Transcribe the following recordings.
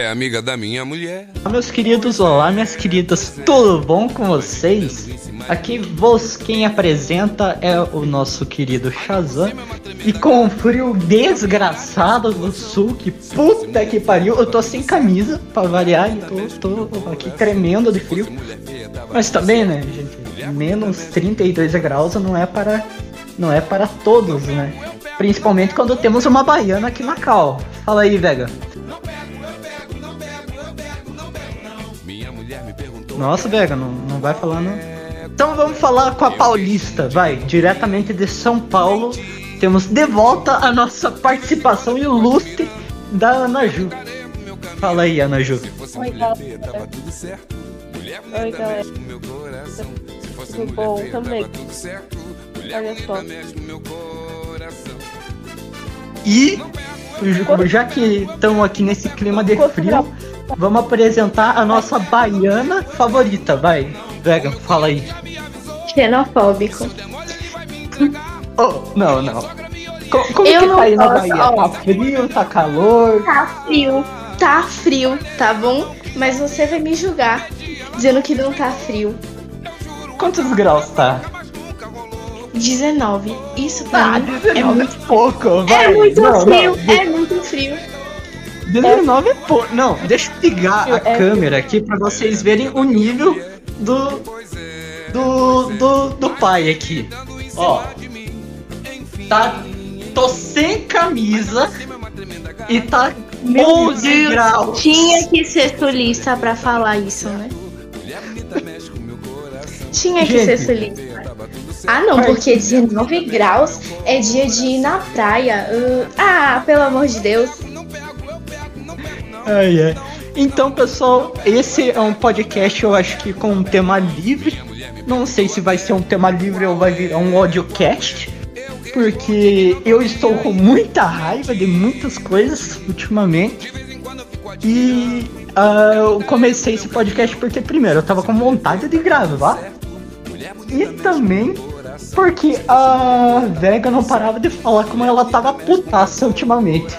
É amiga da minha mulher. Olá, meus queridos, olá, minhas queridas, tudo bom com vocês? Aqui vos quem apresenta é o nosso querido Shazam. E com o frio desgraçado do sul, que puta que pariu, eu tô sem camisa pra variar, tô, tô aqui tremendo de frio. Mas também, né, gente? Menos 32 graus não é para não é para todos, né? Principalmente quando temos uma baiana aqui na cal. Fala aí, Vega. Nossa, Vega, não, não vai falar não. Então vamos falar com a Paulista, vai, diretamente de São Paulo. Temos de volta a nossa participação ilustre da Ana Ju. Fala aí, Ana Ju. Oi, galera. Oi, galera. Tudo bom também. Olha só. E já que estamos aqui nesse clima de frio, vamos apresentar a nossa baiana favorita. Vai, Vega, fala aí. Xenofóbico. Oh, não, não. Co- Como, Eu que tá aí na Bahia? ó. Tá frio, tá calor? Tá frio. Tá frio, tá bom? Mas você vai me julgar dizendo que não tá frio. Quantos graus tá? 19. Isso pra Ah, mim 19 é muito, pouco, vai. é muito Não, frio. não, É muito frio. 19 é pouco. Não, deixa eu ligar a É- câmera aqui pra vocês verem o nível do. Do. Do, do pai aqui. Ó. Tá. Tô sem camisa. E tá Meu 11 Deus, graus. Tinha que ser sulista pra falar isso, né? Tinha que Gente. ser sulista. Ah, não, porque 19 graus é dia de ir na praia. Uh, ah, pelo amor de Deus. Ai, ai. Então, pessoal, esse é um podcast, eu acho que com um tema livre. Não sei se vai ser um tema livre ou vai virar um audiocast. Porque eu estou com muita raiva de muitas coisas ultimamente. E ah, eu comecei esse podcast porque, primeiro, eu tava com vontade de gravar. E também porque a Vega não parava de falar como ela tava putaça ultimamente.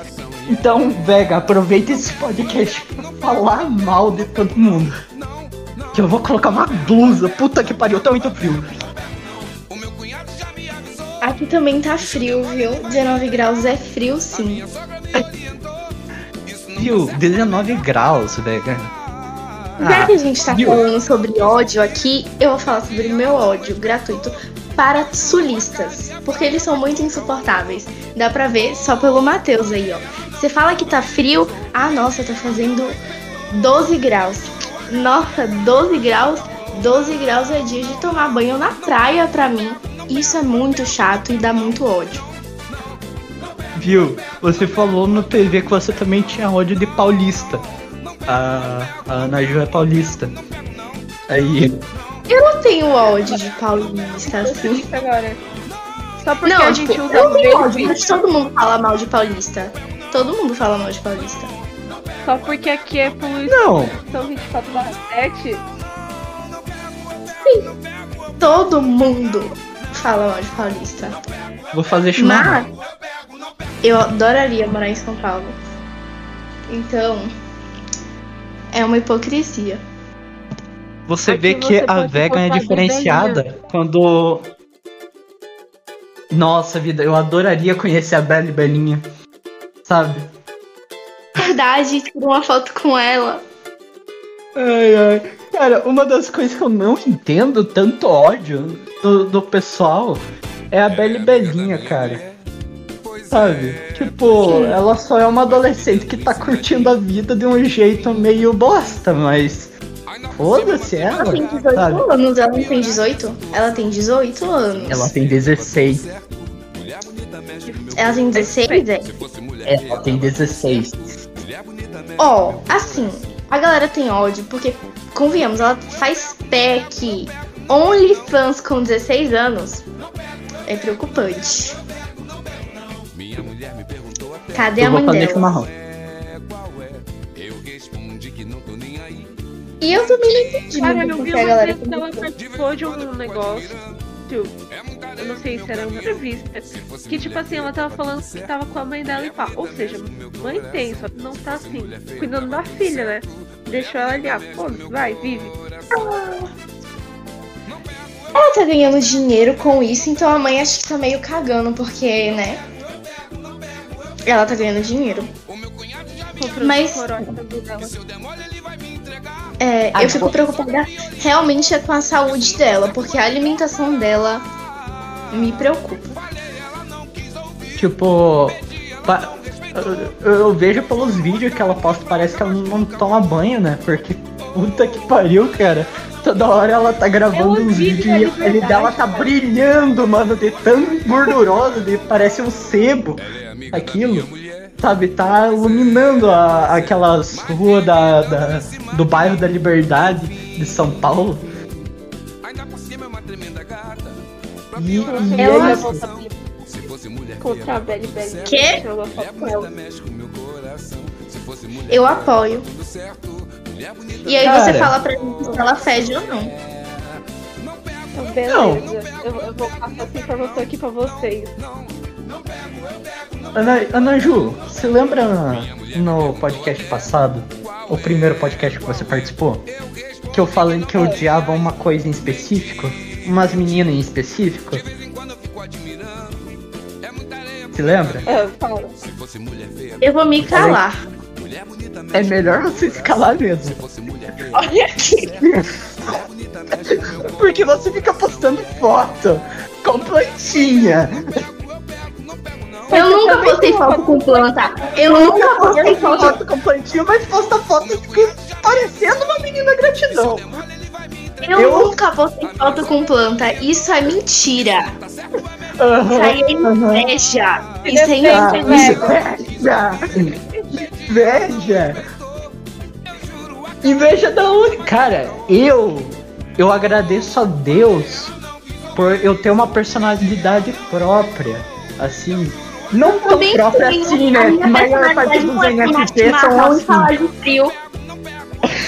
Então, Vega, aproveita esse podcast pra falar mal de todo mundo. Que eu vou colocar uma blusa. Puta que pariu, tá muito frio. Aqui também tá frio, viu? 19 graus é frio, sim. Viu? 19 graus, Vega. Já Ah, que a gente tá viu? falando sobre ódio aqui, eu vou falar sobre o meu ódio gratuito para sulistas. Porque eles são muito insuportáveis. Dá pra ver só pelo Matheus aí, ó. Você fala que tá frio, ah, nossa, tá fazendo 12 graus. Nossa, 12 graus? 12 graus é dia de tomar banho na praia pra mim. Isso é muito chato e dá muito ódio. Viu? Você falou no TV que você também tinha ódio de paulista. A, a Ana Ju é paulista. Aí. Eu não tenho ódio de paulista, assim. agora. Só porque Não, a tipo, gente usa eu tenho ódio, mas todo mundo fala mal de paulista. Todo mundo fala mal de paulista. só porque aqui é poluição Não! 24 barra 7. Todo mundo fala mal de paulista. Vou fazer chimarrão. Mas eu adoraria morar em São Paulo. Então, é uma hipocrisia. Você Aqui vê que você a vegan é diferenciada quando. Nossa vida, eu adoraria conhecer a Bela e Belinha. Sabe? Verdade, tira uma foto com ela. Ai, ai. Cara, uma das coisas que eu não entendo tanto ódio do, do pessoal é a Bela e Belinha, cara. Sabe? Tipo, ela só é uma adolescente que tá curtindo a vida de um jeito meio bosta, mas. Foda-se ela. Ela tem 18 sabe? anos, ela não tem 18? Ela tem 18 anos. Ela tem 16. Ela tem 16, é? Ela tem 16. Ó, assim, a galera tem ódio porque, convenhamos, ela faz pack OnlyFans com 16 anos. É preocupante. Cadê a mãe dela? E eu também não entendi Cara, muito eu vi porque a uma galera vez que ela participou de um negócio. Vídeo, eu não sei se era uma entrevista, que tipo assim, ela tava falando que tava com a mãe dela e pá. Ou seja, mãe tem, só não tá assim, cuidando da filha, né? Deixou ela ali, ah, foda vai, vive. Ela tá ganhando dinheiro com isso, então a mãe acho que tá meio cagando, porque, né? Ela tá ganhando dinheiro. Mas. É, eu fico preocupada realmente é com a saúde dela, porque a alimentação dela me preocupa. Tipo, eu vejo pelos vídeos que ela posta, parece que ela não toma banho, né? Porque puta que pariu, cara. Toda hora ela tá gravando uns vídeos e a pele dela tá brilhando, mano, de tão gordurosa, de parece um sebo. Aquilo, sabe, tá iluminando a, aquelas ruas da, da, do bairro da Liberdade de São Paulo. E, e é isso. Contra a Belly Belly. Que? Eu apoio. E aí Cara, você fala pra mim se ela fede ou não. Beleza, não. Eu, eu, vou passar essa informação aqui pra vocês. Ana, Ana Ju, você lembra no podcast passado, o primeiro podcast que você participou, que eu falei que eu odiava uma coisa em específico? Umas meninas em específico? Se lembra? É, eu vou me calar. É melhor você se calar mesmo. Olha aqui. Porque você fica postando foto com plantinha. Eu nunca postei foto com planta. Eu nunca postei foto com plantinha, mas posta foto parecendo uma menina gratidão. Eu, eu nunca postei foto com planta. Isso é mentira. Uhum, isso aí é inveja. Uhum. Isso é inveja. Inveja. Inveja da onde? Cara, eu. Eu agradeço a Deus por eu ter uma personalidade própria. Assim. Não tão própria assim, né? A maior parte dos NFTs são assim.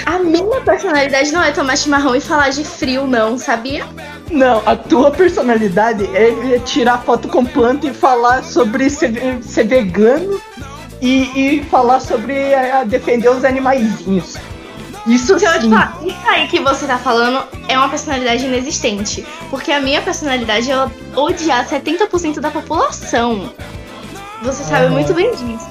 A minha personalidade não é tomar chimarrão e falar de frio, não, sabia? Não, a tua personalidade é tirar foto com planta e falar sobre ser, ser vegano e, e falar sobre a, a defender os animaizinhos. Isso sim. Falar, isso aí que você tá falando é uma personalidade inexistente. Porque a minha personalidade é odiar 70% da população. Você sabe muito bem disso.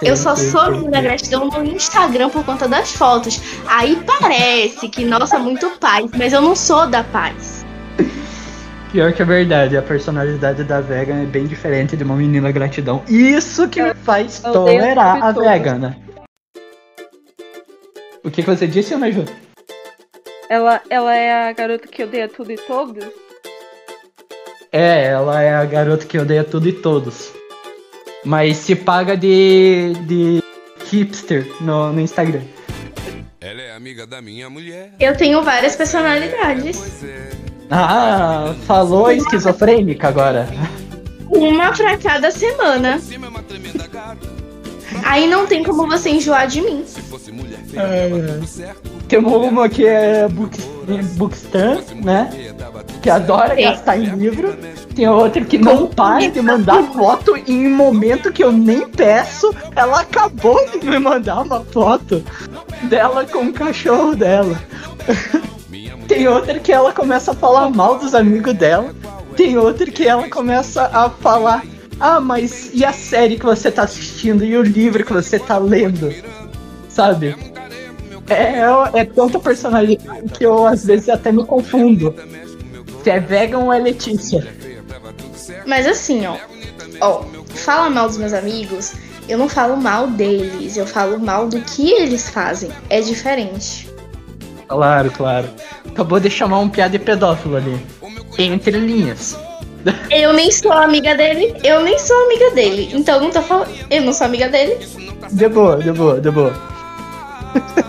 Eu só sou menina gratidão no Instagram por conta das fotos. Aí parece que, nossa, muito paz, mas eu não sou da paz. Pior que é verdade, a personalidade da Vega é bem diferente de uma menina gratidão. Isso que me faz tolerar a Vegana. Né? O que, que você disse, Ana Ju? Ela, ela é a garota que odeia tudo e todos? É, ela é a garota que odeia tudo e todos. Mas se paga de, de hipster no, no Instagram. Ela é amiga da minha mulher. Eu tenho várias personalidades. É. Ah, falou esquizofrênica agora. Uma pra cada semana. Aí não tem como você enjoar de mim. É, tem uma que é Bookstan, né? Que adora gastar em livro. Tem outra que não para de mandar foto em um momento que eu nem peço. Ela acabou de me mandar uma foto dela com o cachorro dela. Tem outra que ela começa a falar mal dos amigos dela. Tem outra que ela começa a falar ah, mas e a série que você tá assistindo? E o livro que você tá lendo? Sabe? É, é, é tanta personalidade que eu às vezes até me confundo. Se é vegan ou é Letícia. Mas assim, ó. Ó, fala mal dos meus amigos, eu não falo mal deles, eu falo mal do que eles fazem. É diferente. Claro, claro. Acabou de chamar um piada de pedófilo ali. Entre linhas. Eu nem sou amiga dele, eu nem sou amiga dele. Então não tô falando. Eu não sou amiga dele. De boa, de boa, de boa.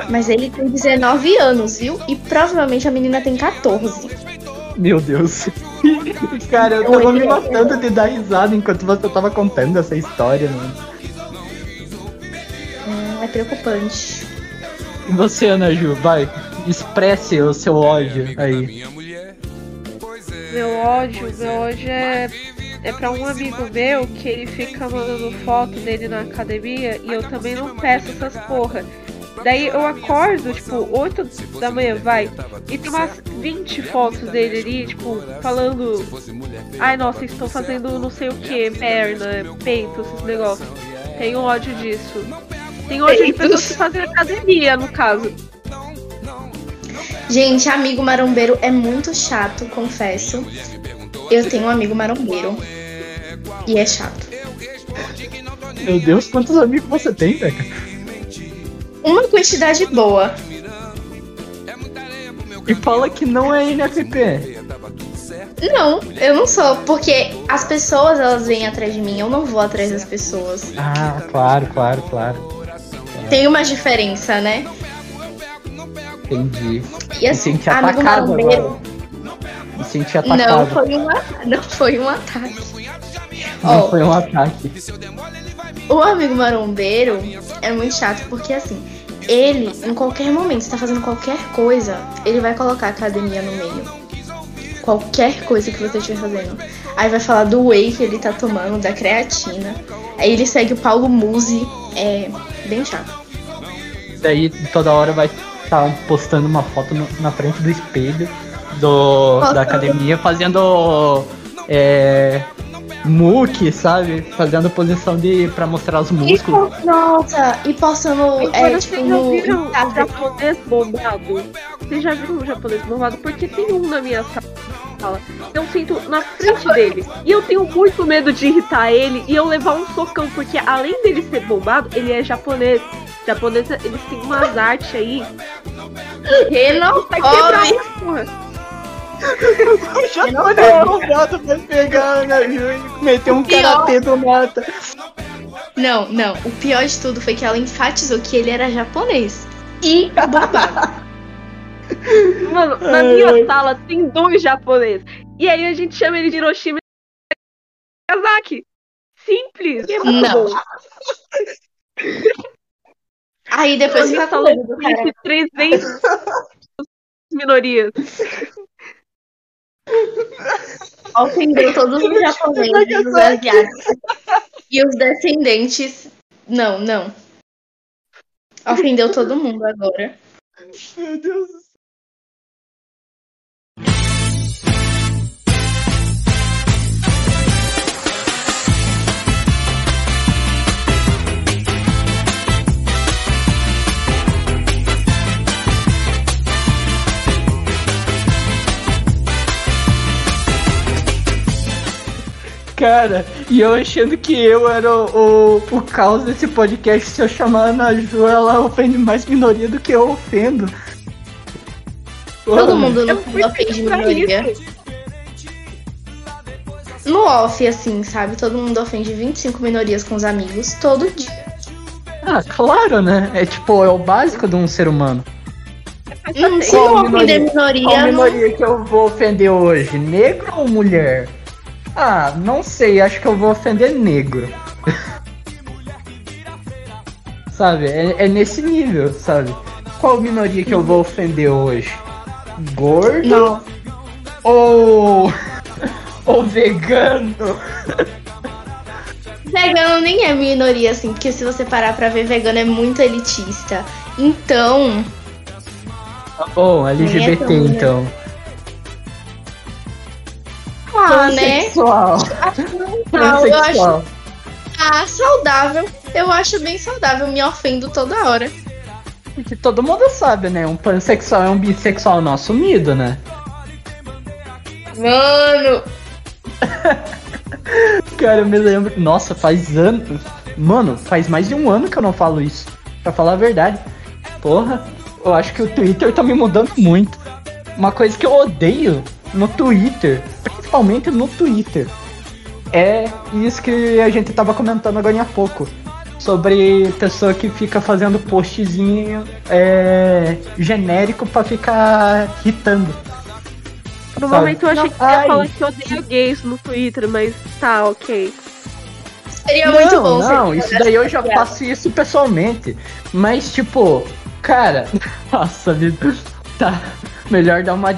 Mas ele tem 19 anos, viu? E provavelmente a menina tem 14. Meu Deus. Cara, eu tava me matando de dar risada enquanto você tava contando essa história, mano. Hum, é preocupante. E você, Ana Ju, vai, expresse o seu ódio aí. Meu ódio, meu ódio é, é pra um amigo meu que ele fica mandando foto dele na academia e eu também não peço essas porra. Daí eu acordo, tipo, 8 da manhã, vai, e tem umas 20 fotos dele ali, tipo, falando. Ai nossa, estou fazendo não sei o que, perna, peito, esses negócios. Tenho ódio disso. Tenho ódio de pessoas que fazem academia, no caso. Gente, amigo marombeiro é muito chato, confesso. Eu tenho um amigo marombeiro. E é chato. Meu Deus, quantos amigos você tem, Beca? Uma quantidade boa. E fala que não é NFP. Não, eu não sou, porque as pessoas elas vêm atrás de mim, eu não vou atrás das pessoas. Ah, claro, claro, claro. Tem uma diferença, né? Entendi. E assim, senti atacado agora. Me senti atacado. Não foi, uma, não foi um ataque. Não Ó, foi um ataque. O amigo marombeiro é muito chato porque assim, ele, em qualquer momento, está fazendo qualquer coisa, ele vai colocar a academia no meio. Qualquer coisa que você estiver fazendo. Aí vai falar do whey que ele tá tomando, da creatina. Aí ele segue o Paulo Musi. É bem chato. Daí toda hora vai estar postando uma foto no- na frente do espelho do, Postando. da academia, fazendo é, muque, sabe? Fazendo posição de pra mostrar os E, músculos. po- nossa, e postando é, Agora, tipo vocês já no viram o Instagram. japonês bombado? Vocês já viram o japonês bombado? Porque tem um na minha sala. Eu sinto na frente dele. E eu tenho muito medo de irritar ele e eu levar um socão. Porque além dele ser bombado, ele é japonês. Japonês, eles têm umas artes aí. Vai quebrar Xenofóbico. a porra. Já foi comprado pra pegar, né? E meter um Pior. karatê do mata. Não, não. O pior de tudo foi que ela enfatizou que ele era japonês. E bombado. Mano, na Ai, minha ai. sala tem dois japoneses. E aí a gente chama ele de Hiroshima e Nagasaki. Simples. É Não. bom. Aí depois fica Essa falando do cara. de 300 minorias. Ofendeu todos os japoneses os asiáticos. E os descendentes. Não, não. Ofendeu todo mundo agora. Meu Deus do Cara, e eu achando que eu era o, o, o caos desse podcast, se eu chamar a Ana Ju, ela ofende mais minoria do que eu ofendo. Todo mundo Eu no fundo ofende pra minoria. isso. No off, assim, sabe? Todo mundo ofende 25 minorias com os amigos todo dia. Ah, claro, né? É tipo, é o básico de um ser humano. Hum, se Qual não ofender minoria? minoria, Qual não- minoria que eu vou ofender hoje? Negro ou mulher? Ah, não sei, acho que eu vou ofender negro. sabe? É, é nesse nível, sabe? Qual minoria que eu vou ofender hoje? Gordo não. ou. ou vegano? Vegano nem é minoria, assim, porque se você parar pra ver, vegano é muito elitista. Então, Tá bom, LGBT tão, né? então. Ah, né? Pansexual. Não, eu acho Pansexual. ah, saudável. Eu acho bem saudável, me ofendo toda hora. Porque todo mundo sabe, né? Um pansexual é um bissexual não assumido, né? Mano, Cara, eu me lembro. Nossa, faz anos. Mano, faz mais de um ano que eu não falo isso. Pra falar a verdade. Porra, eu acho que o Twitter tá me mudando muito. Uma coisa que eu odeio no Twitter, principalmente no Twitter, é isso que a gente tava comentando agora há pouco. Sobre pessoa que fica fazendo postzinho é, genérico pra ficar irritando. No Sabe? momento eu achei Não, que você ia falar que odeia gays no Twitter, mas tá, ok. seria não, muito bom Não, isso daí eu já piada. faço isso pessoalmente. Mas, tipo, cara, nossa vida. Tá. Melhor dar uma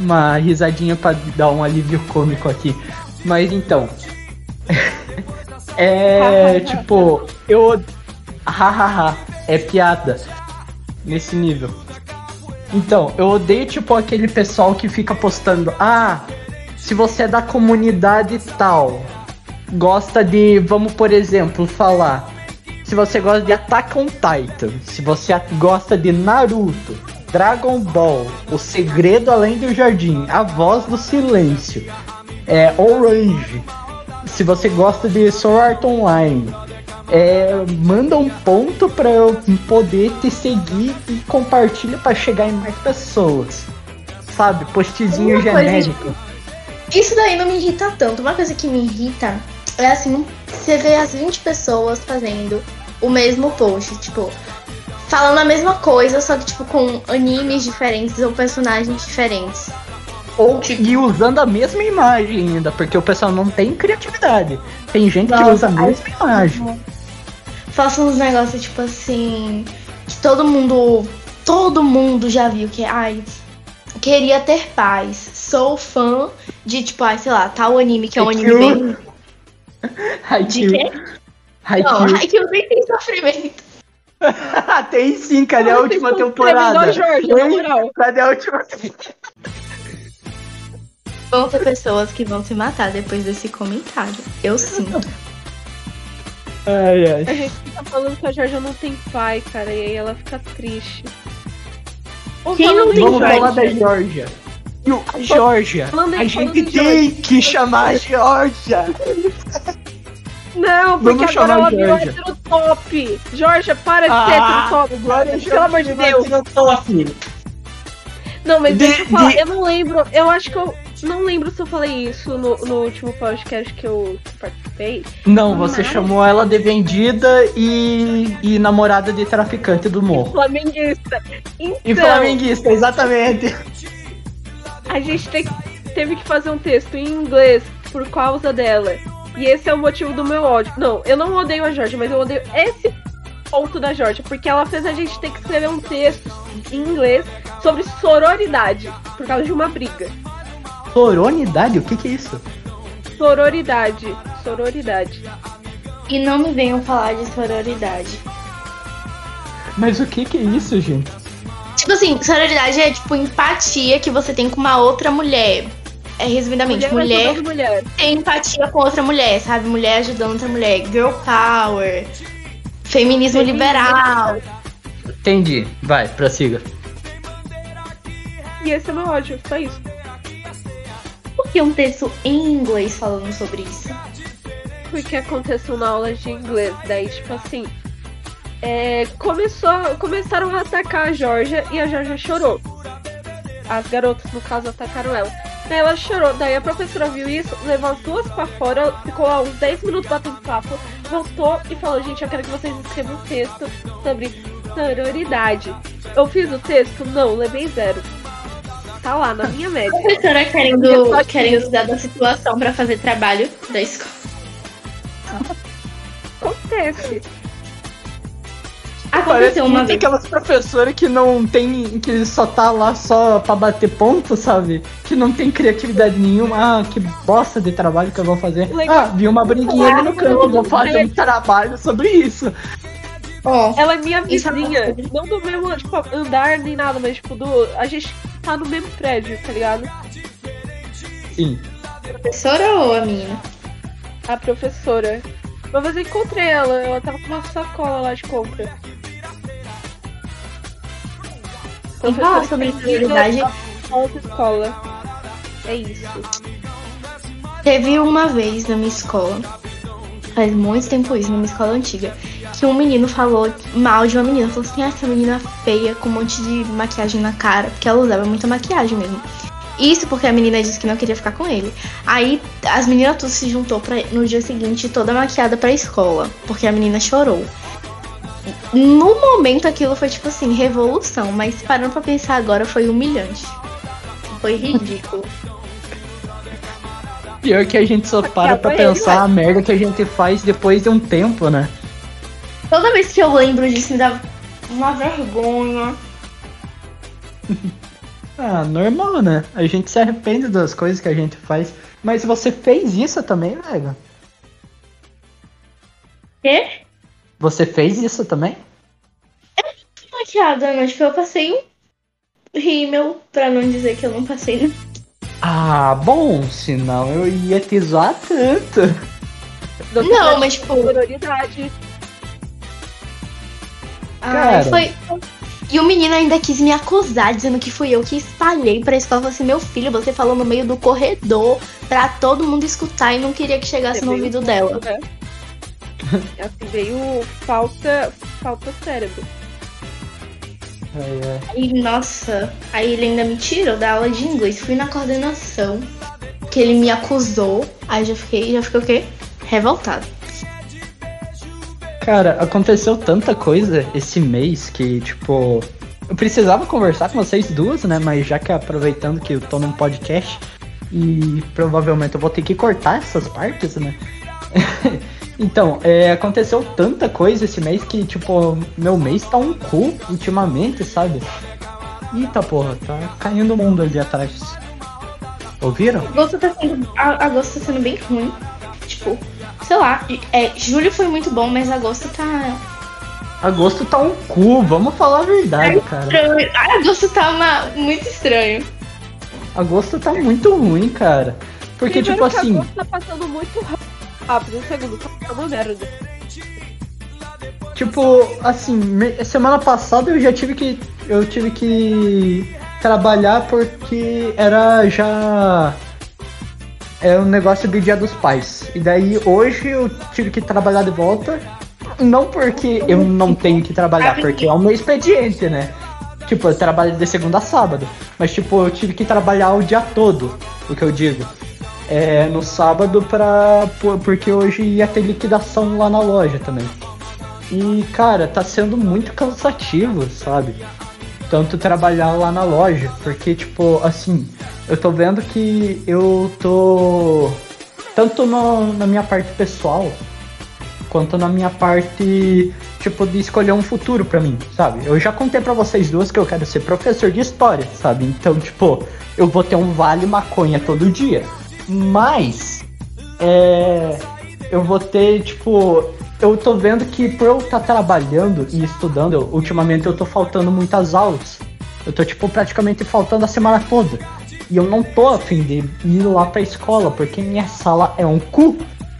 uma risadinha pra dar um alívio cômico aqui. Mas então. é tipo, eu. Hahaha, é piada. Nesse nível. Então, eu odeio tipo aquele pessoal que fica postando, ah, se você é da comunidade tal, gosta de, vamos por exemplo, falar, se você gosta de Attack on Titan, se você gosta de Naruto, Dragon Ball, O Segredo Além do Jardim, A Voz do Silêncio, é, Orange, se você gosta de Sword Art Online, é, manda um ponto para eu poder te seguir e compartilha para chegar em mais pessoas. Sabe? Postzinho genérico. Isso daí não me irrita tanto. Uma coisa que me irrita é assim, você vê as 20 pessoas fazendo o mesmo post, tipo, falando a mesma coisa, só que tipo com animes diferentes ou personagens diferentes. Ou e usando a mesma imagem ainda, porque o pessoal não tem criatividade. Tem gente Nossa, que usa a mesma imagem faça uns negócios tipo assim. Que todo mundo. Todo mundo já viu que, ai, queria ter paz. Sou fã de, tipo, ai, sei lá, tal anime que é um anime bem. De quê? Haikyuu. Não, Haikyuu nem tem sofrimento. tem sim, cadê a última temporada? Jorge, Cadê a última temporada? Vão ter pessoas que vão se matar depois desse comentário. Eu sinto. Ai, ai. A gente fica falando que a Georgia não tem pai, cara, e aí ela fica triste. Quem não tem Vamos falar da Georgia. A Georgia. A gente tem que chamar a Georgia. Não, porque Vamos agora ela virou hétero top. Georgia, para de ser ah, hétero top. Pelo amor de Deus. Não, mas de, deixa eu falar. De... Eu não lembro. Eu acho que eu não lembro se eu falei isso no, no último podcast que eu participei. Não, você chamou ela de vendida e, e namorada de traficante do morro. E flamenguista. Então, e flamenguista, exatamente. A gente te, teve que fazer um texto em inglês por causa dela. E esse é o motivo do meu ódio. Não, eu não odeio a Jorge, mas eu odeio esse ponto da Jorge, porque ela fez a gente ter que escrever um texto em inglês sobre sororidade, por causa de uma briga. Sororidade? O que, que é isso? Sororidade. Sororidade. E não me venham falar de sororidade. Mas o que, que é isso, gente? Tipo assim, sororidade é tipo empatia que você tem com uma outra mulher. É resumidamente, mulher, mulher, mulher. tem empatia com outra mulher, sabe? Mulher ajudando outra mulher. Girl power. Feminismo, Feminismo liberal. Entendi. Vai, prossiga. E esse é meu ódio, só isso por que um texto em inglês falando sobre isso? Porque aconteceu na aula de inglês. Daí, tipo assim, é, começou, começaram a atacar a Georgia e a Georgia chorou. As garotas, no caso, atacaram ela. Daí ela chorou. Daí a professora viu isso, levou as duas pra fora, ficou lá uns 10 minutos batendo papo, voltou e falou: Gente, eu quero que vocês escrevam um texto sobre sororidade. Eu fiz o texto? Não, levei zero tá lá na minha média. A professora querendo, querendo usar da situação para fazer trabalho da escola. Acontece. Aconteceu uma vez. aquelas professoras que não tem. que só tá lá só pra bater ponto, sabe? Que não tem criatividade nenhuma. Ah, que bosta de trabalho que eu vou fazer. Legal. Ah, vi uma briguinha ali no canto, vou fazer um trabalho sobre isso. Oh, ela é minha vizinha. Não do mesmo, tipo, andar nem nada, mas tipo, do. A gente tá no mesmo prédio, tá ligado? Sim. A professora ou a menina? A professora. Uma vez eu encontrei ela, ela tava com uma sacola lá de compra. Vamos falar sobre prioridade. escola. É isso. Teve uma vez na minha escola, faz muito tempo isso, na minha escola antiga, que um menino falou mal de uma menina. Falou assim, ah, essa menina feia, com um monte de maquiagem na cara. Porque ela usava muita maquiagem mesmo. Isso porque a menina disse que não queria ficar com ele. Aí as meninas todas se juntou pra, no dia seguinte toda maquiada pra escola. Porque a menina chorou. No momento aquilo foi tipo assim, revolução. Mas parando pra pensar agora foi humilhante. Foi ridículo. Pior que a gente só para pra pensar a merda que a gente faz depois de um tempo, né? Toda vez que eu lembro disso me dá uma vergonha. Ah, normal, né? A gente se arrepende das coisas que a gente faz. Mas você fez isso também, Vega? Quê? Você fez isso também? Maquiada, mas tipo, eu passei um rímel, pra não dizer que eu não passei. né? Ah, bom, senão eu ia te zoar tanto. Não, mas tipo, Prioridade. Cara. foi. E o menino ainda quis me acusar, dizendo que fui eu que espalhei pra escola. Eu falei assim, meu filho, você falou no meio do corredor pra todo mundo escutar e não queria que chegasse no ouvido dela. né? Assim, veio falta, falta cérebro. Aí, nossa, aí ele ainda me tirou da aula de inglês. Fui na coordenação, que ele me acusou. Aí já fiquei, já fiquei o quê? Revoltada. Cara, aconteceu tanta coisa esse mês que, tipo, eu precisava conversar com vocês duas, né? Mas já que aproveitando que eu tô num podcast e provavelmente eu vou ter que cortar essas partes, né? então, é, aconteceu tanta coisa esse mês que, tipo, meu mês tá um cu ultimamente, sabe? Eita porra, tá caindo o mundo ali atrás. Ouviram? Agosto tá sendo, agosto tá sendo bem ruim. Tipo, sei lá, é, julho foi muito bom, mas agosto tá Agosto tá um cu, vamos falar a verdade, cara. estranho. Ai, agosto tá uma- muito estranho. Agosto tá muito ruim, cara. Porque, Primeiro tipo que assim, agosto tá passando muito rápido. Segundo, tá uma merda. tipo, assim, semana passada eu já tive que. Eu tive que trabalhar porque era já. É um negócio do dia dos pais. E daí hoje eu tive que trabalhar de volta. Não porque eu não tenho que trabalhar, porque é o meu expediente, né? Tipo, eu trabalho de segunda a sábado. Mas, tipo, eu tive que trabalhar o dia todo, o que eu digo. É, no sábado pra. por- Porque hoje ia ter liquidação lá na loja também. E, cara, tá sendo muito cansativo, sabe? Tanto trabalhar lá na loja. Porque, tipo, assim, eu tô vendo que eu tô. Tanto no- na minha parte pessoal, quanto na minha parte, tipo, de escolher um futuro pra mim, sabe? Eu já contei pra vocês duas que eu quero ser professor de história, sabe? Então, tipo, eu vou ter um vale maconha todo dia. Mas, é. Eu vou ter, tipo. Eu tô vendo que por eu estar trabalhando e estudando, ultimamente eu tô faltando muitas aulas. Eu tô, tipo, praticamente faltando a semana toda. E eu não tô afim de ir lá pra escola, porque minha sala é um cu,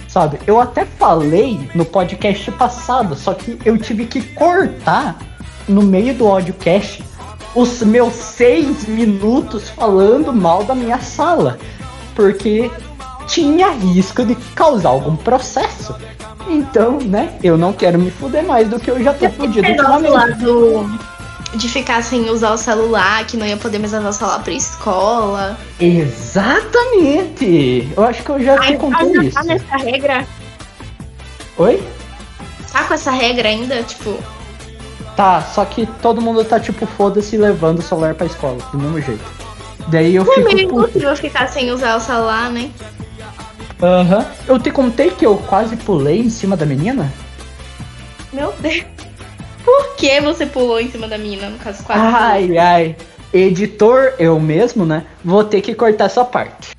sabe? Eu até falei no podcast passado, só que eu tive que cortar no meio do audiocast os meus seis minutos falando mal da minha sala. Porque tinha risco de causar algum processo. Então, né, eu não quero me fuder mais do que eu já tô fudido negócio lá ultimamente. do. De ficar sem usar o celular, que não ia poder mais levar o celular pra escola. Exatamente! Eu acho que eu já te contei ainda isso. tá nessa regra? Oi? Tá com essa regra ainda? Tipo, Tá, só que todo mundo tá tipo, foda-se levando o celular pra escola, do mesmo jeito. Daí eu é fico meio puto. impossível ficar sem usar o celular, né? Aham. Eu te contei que eu quase pulei em cima da menina? Meu Deus. Por que você pulou em cima da menina, no caso, quase? Ai, ai. Editor, eu mesmo, né? Vou ter que cortar essa parte.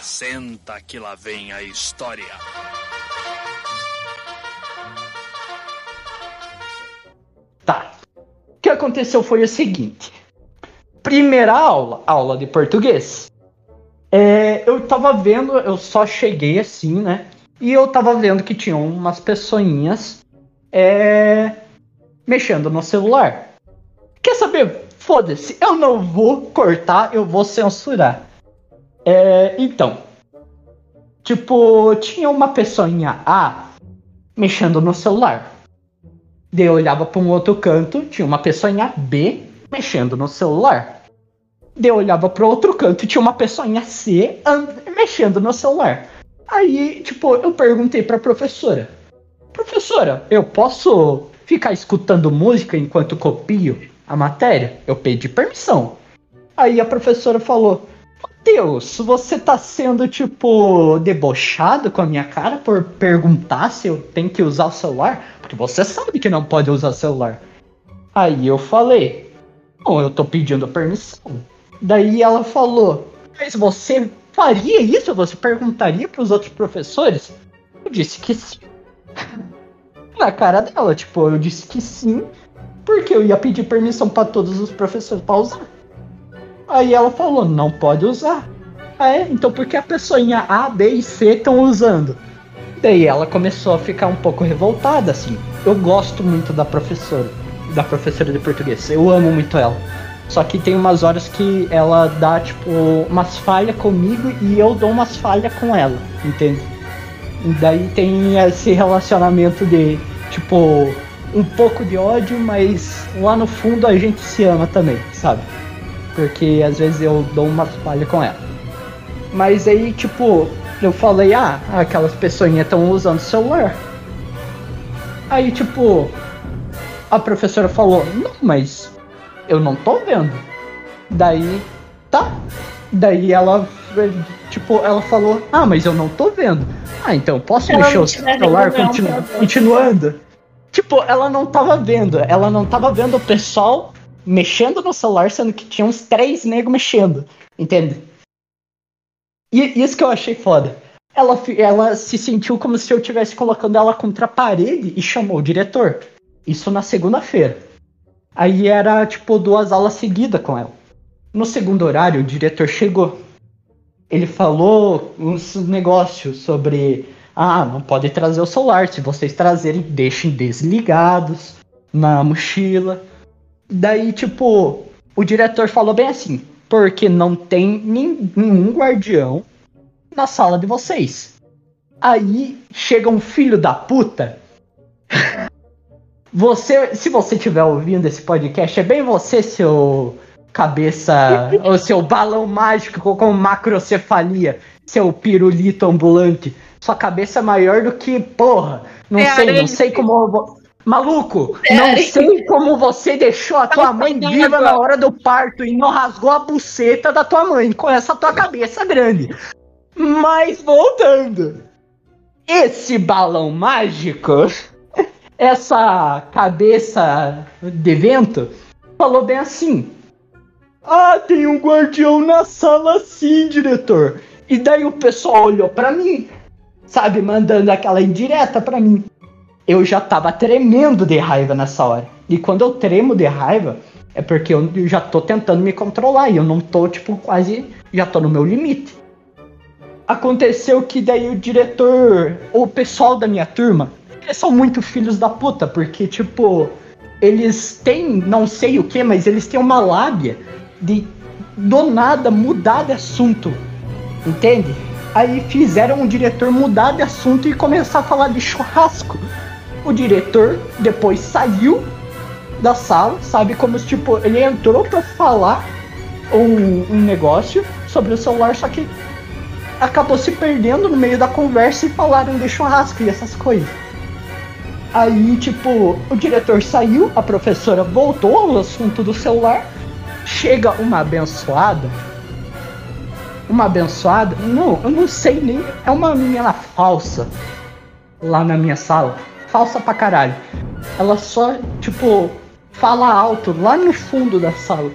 Senta que lá vem a história. Tá. O que aconteceu foi o seguinte. Primeira aula, aula de português. É, eu tava vendo, eu só cheguei assim, né? E eu tava vendo que tinham umas pessoinhas é, mexendo no celular. Quer saber? Foda-se, eu não vou cortar, eu vou censurar. É, então, tipo, tinha uma pessoinha A mexendo no celular. Daí eu olhava para um outro canto, tinha uma pessoinha B mexendo no celular. Daí eu olhava para outro canto, tinha uma pessoinha C mexendo no celular. Aí, tipo, eu perguntei pra professora: Professora, eu posso ficar escutando música enquanto copio a matéria? Eu pedi permissão. Aí a professora falou: Deus, você tá sendo, tipo, debochado com a minha cara por perguntar se eu tenho que usar o celular? Porque você sabe que não pode usar celular. Aí eu falei, não, eu tô pedindo permissão. Daí ela falou, mas você faria isso? Você perguntaria para os outros professores? Eu disse que sim. Na cara dela, tipo, eu disse que sim, porque eu ia pedir permissão para todos os professores para usar. Aí ela falou, não pode usar. Ah, é? Então por que a pessoinha A, B e C estão usando? Daí ela começou a ficar um pouco revoltada, assim. Eu gosto muito da professora, da professora de português. Eu amo muito ela. Só que tem umas horas que ela dá, tipo, umas falhas comigo e eu dou umas falhas com ela, entende? E daí tem esse relacionamento de, tipo, um pouco de ódio, mas lá no fundo a gente se ama também, sabe? Porque às vezes eu dou umas falhas com ela. Mas aí, tipo, eu falei, ah, aquelas pessoinhas estão usando celular. Aí, tipo, a professora falou, não, mas eu não tô vendo. Daí, tá. Daí ela, tipo, ela falou, ah, mas eu não tô vendo. Ah, então posso ela mexer o celular continu continuando? Tipo, ela não tava vendo. Ela não tava vendo o pessoal mexendo no celular, sendo que tinha uns três negros mexendo. Entende? E isso que eu achei foda. Ela, ela se sentiu como se eu estivesse colocando ela contra a parede e chamou o diretor. Isso na segunda-feira. Aí era tipo duas aulas seguidas com ela. No segundo horário, o diretor chegou. Ele falou uns negócios sobre. Ah, não pode trazer o celular. Se vocês trazerem, deixem desligados na mochila. Daí, tipo, o diretor falou bem assim: porque não tem nenhum guardião na sala de vocês. Aí chega um filho da puta Você, se você estiver ouvindo esse podcast, é bem você, seu cabeça, ou seu balão mágico com macrocefalia, seu pirulito ambulante. Sua cabeça é maior do que, porra, não é sei, não sei como. Maluco, não sei como você deixou a tua mãe viva na hora do parto e não rasgou a buceta da tua mãe com essa tua cabeça grande. Mas voltando. Esse balão mágico essa cabeça de vento falou bem assim: Ah, tem um guardião na sala sim, diretor. E daí o pessoal olhou para mim, sabe, mandando aquela indireta para mim. Eu já tava tremendo de raiva nessa hora. E quando eu tremo de raiva, é porque eu já tô tentando me controlar e eu não tô, tipo, quase. Já tô no meu limite. Aconteceu que daí o diretor, o pessoal da minha turma, eles são muito filhos da puta, porque, tipo, eles têm, não sei o que, mas eles têm uma lábia de do nada mudar de assunto. Entende? Aí fizeram o diretor mudar de assunto e começar a falar de churrasco. O diretor depois saiu da sala, sabe? Como se, tipo, ele entrou pra falar um, um negócio sobre o celular, só que acabou se perdendo no meio da conversa e falaram de churrasco e essas coisas. Aí, tipo, o diretor saiu, a professora voltou ao assunto do celular. Chega uma abençoada. Uma abençoada? Não, eu não sei nem. É uma menina falsa lá na minha sala. Falsa pra caralho. Ela só, tipo, fala alto lá no fundo da sala.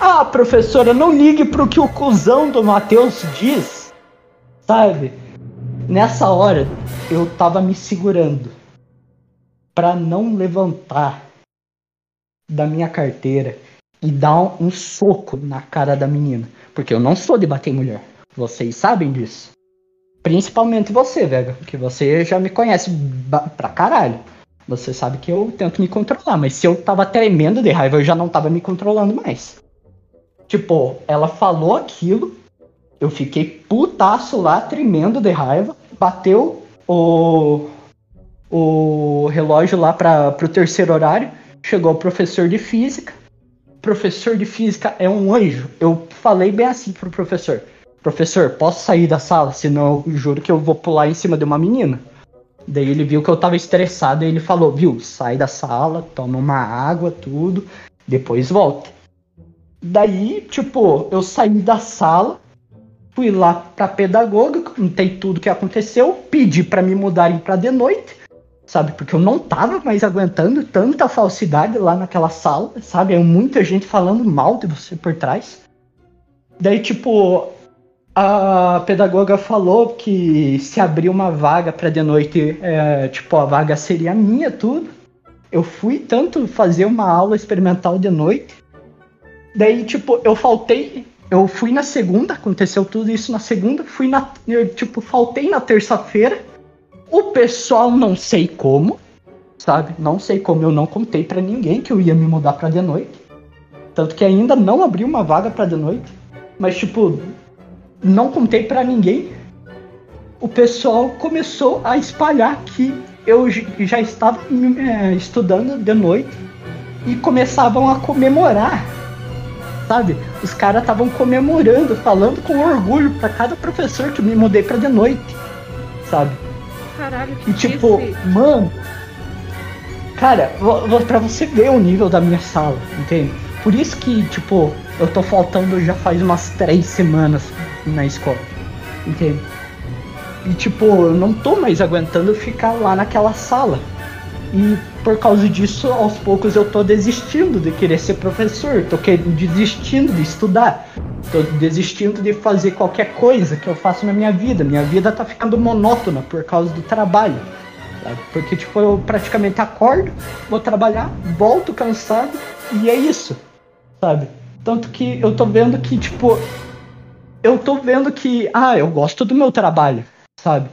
Ah, professora, não ligue pro que o cuzão do Matheus diz. Sabe? Nessa hora, eu tava me segurando para não levantar da minha carteira e dar um, um, soco na cara da menina. Porque eu não sou de bater em mulher. Vocês sabem disso. Principalmente você, velho. Que você já me conhece pra caralho. Você sabe que eu tento me controlar. Mas se eu tava tremendo de raiva, eu já não tava me controlando mais. Tipo, ela falou aquilo. Eu fiquei putaço lá, tremendo de raiva. Bateu o, o relógio lá para o terceiro horário. Chegou o professor de física. Professor de física é um anjo. Eu falei bem assim pro professor: Professor, posso sair da sala? Senão eu juro que eu vou pular em cima de uma menina. Daí ele viu que eu tava estressado e ele falou: Viu, sai da sala, toma uma água, tudo, depois volta. Daí, tipo, eu saí da sala, fui lá pra pedagoga, contei tudo que aconteceu, pedi para me mudarem para de noite, sabe? Porque eu não tava mais aguentando tanta falsidade lá naquela sala, sabe? É muita gente falando mal de você por trás. Daí, tipo, a pedagoga falou que se abrir uma vaga para de noite, é, tipo, a vaga seria minha, tudo. Eu fui tanto fazer uma aula experimental de noite. Daí, tipo, eu faltei. Eu fui na segunda, aconteceu tudo isso na segunda. Fui na. Eu, tipo, faltei na terça-feira. O pessoal não sei como, sabe? Não sei como eu não contei para ninguém que eu ia me mudar para de noite. Tanto que ainda não abri uma vaga para de noite. Mas, tipo, não contei para ninguém. O pessoal começou a espalhar que eu já estava é, estudando de noite e começavam a comemorar, sabe? Os caras estavam comemorando, falando com orgulho para cada professor que me mudei para de noite, sabe? Caralho, que E tipo, difícil. mano, cara, pra você ver o nível da minha sala, entende? Por isso que, tipo, eu tô faltando já faz umas três semanas na escola, entende? E tipo, eu não tô mais aguentando ficar lá naquela sala. E por causa disso, aos poucos eu tô desistindo de querer ser professor, tô desistindo de estudar, tô desistindo de fazer qualquer coisa que eu faço na minha vida. Minha vida tá ficando monótona por causa do trabalho. sabe? Porque tipo, eu praticamente acordo, vou trabalhar, volto cansado e é isso, sabe? Tanto que eu tô vendo que, tipo, eu tô vendo que, ah, eu gosto do meu trabalho, sabe?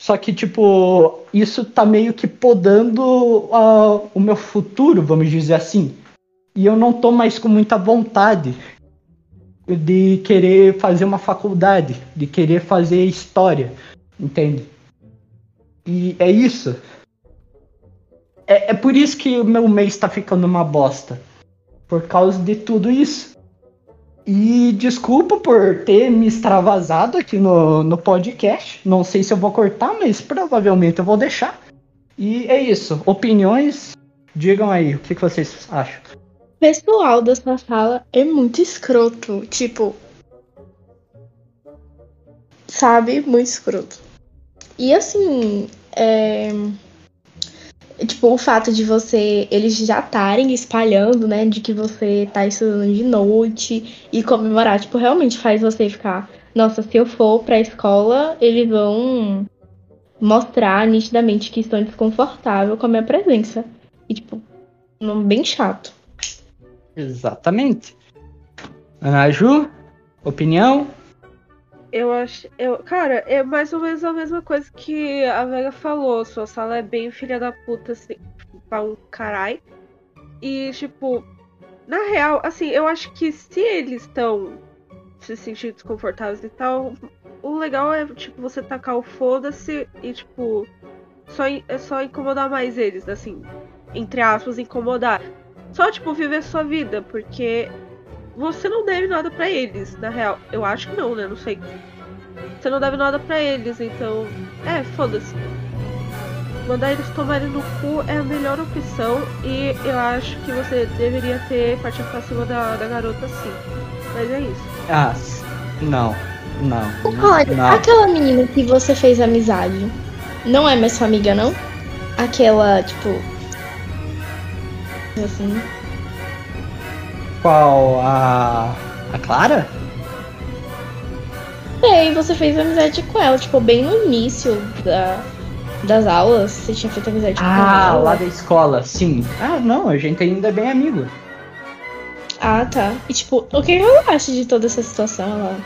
Só que, tipo, isso tá meio que podando ah, o meu futuro, vamos dizer assim. E eu não tô mais com muita vontade de querer fazer uma faculdade, de querer fazer história, entende? E é isso. É, é por isso que o meu mês tá ficando uma bosta. Por causa de tudo isso. E desculpa por ter me extravasado aqui no, no podcast. Não sei se eu vou cortar, mas provavelmente eu vou deixar. E é isso. Opiniões, digam aí o que, que vocês acham. Pessoal da sua sala é muito escroto. Tipo. Sabe? Muito escroto. E assim. É... Tipo, o fato de você. Eles já estarem espalhando, né? De que você tá estudando de noite e comemorar. Tipo, realmente faz você ficar. Nossa, se eu for pra escola, eles vão mostrar nitidamente que estou desconfortável com a minha presença. E, tipo, bem chato. Exatamente. Ana Ju, opinião? Eu acho. Eu, cara, é mais ou menos a mesma coisa que a Vega falou. Sua sala é bem filha da puta, assim, tipo, pra um carai. E, tipo, na real, assim, eu acho que se eles estão se sentindo desconfortáveis e tal, o legal é, tipo, você tacar o foda-se e, tipo, só, é só incomodar mais eles, assim, entre aspas, incomodar. Só, tipo, viver sua vida, porque você não deve nada pra eles, na real. Eu acho que não, né? Não sei. Você não deve nada pra eles, então. É, foda-se. Mandar eles tomarem no cu é a melhor opção e eu acho que você deveria ter partido pra cima da, da garota sim. Mas é isso. Ah, não. Não. Olha, não. aquela menina que você fez amizade, não é mais sua amiga, não? Aquela, tipo. Assim. Qual? A. A Clara? É, e você fez amizade com ela, tipo, bem no início da, das aulas, você tinha feito amizade com Ah, ela. lá da escola, sim. Ah, não, a gente ainda é bem amigo. Ah, tá. E tipo, o que ela acha de toda essa situação? Ela,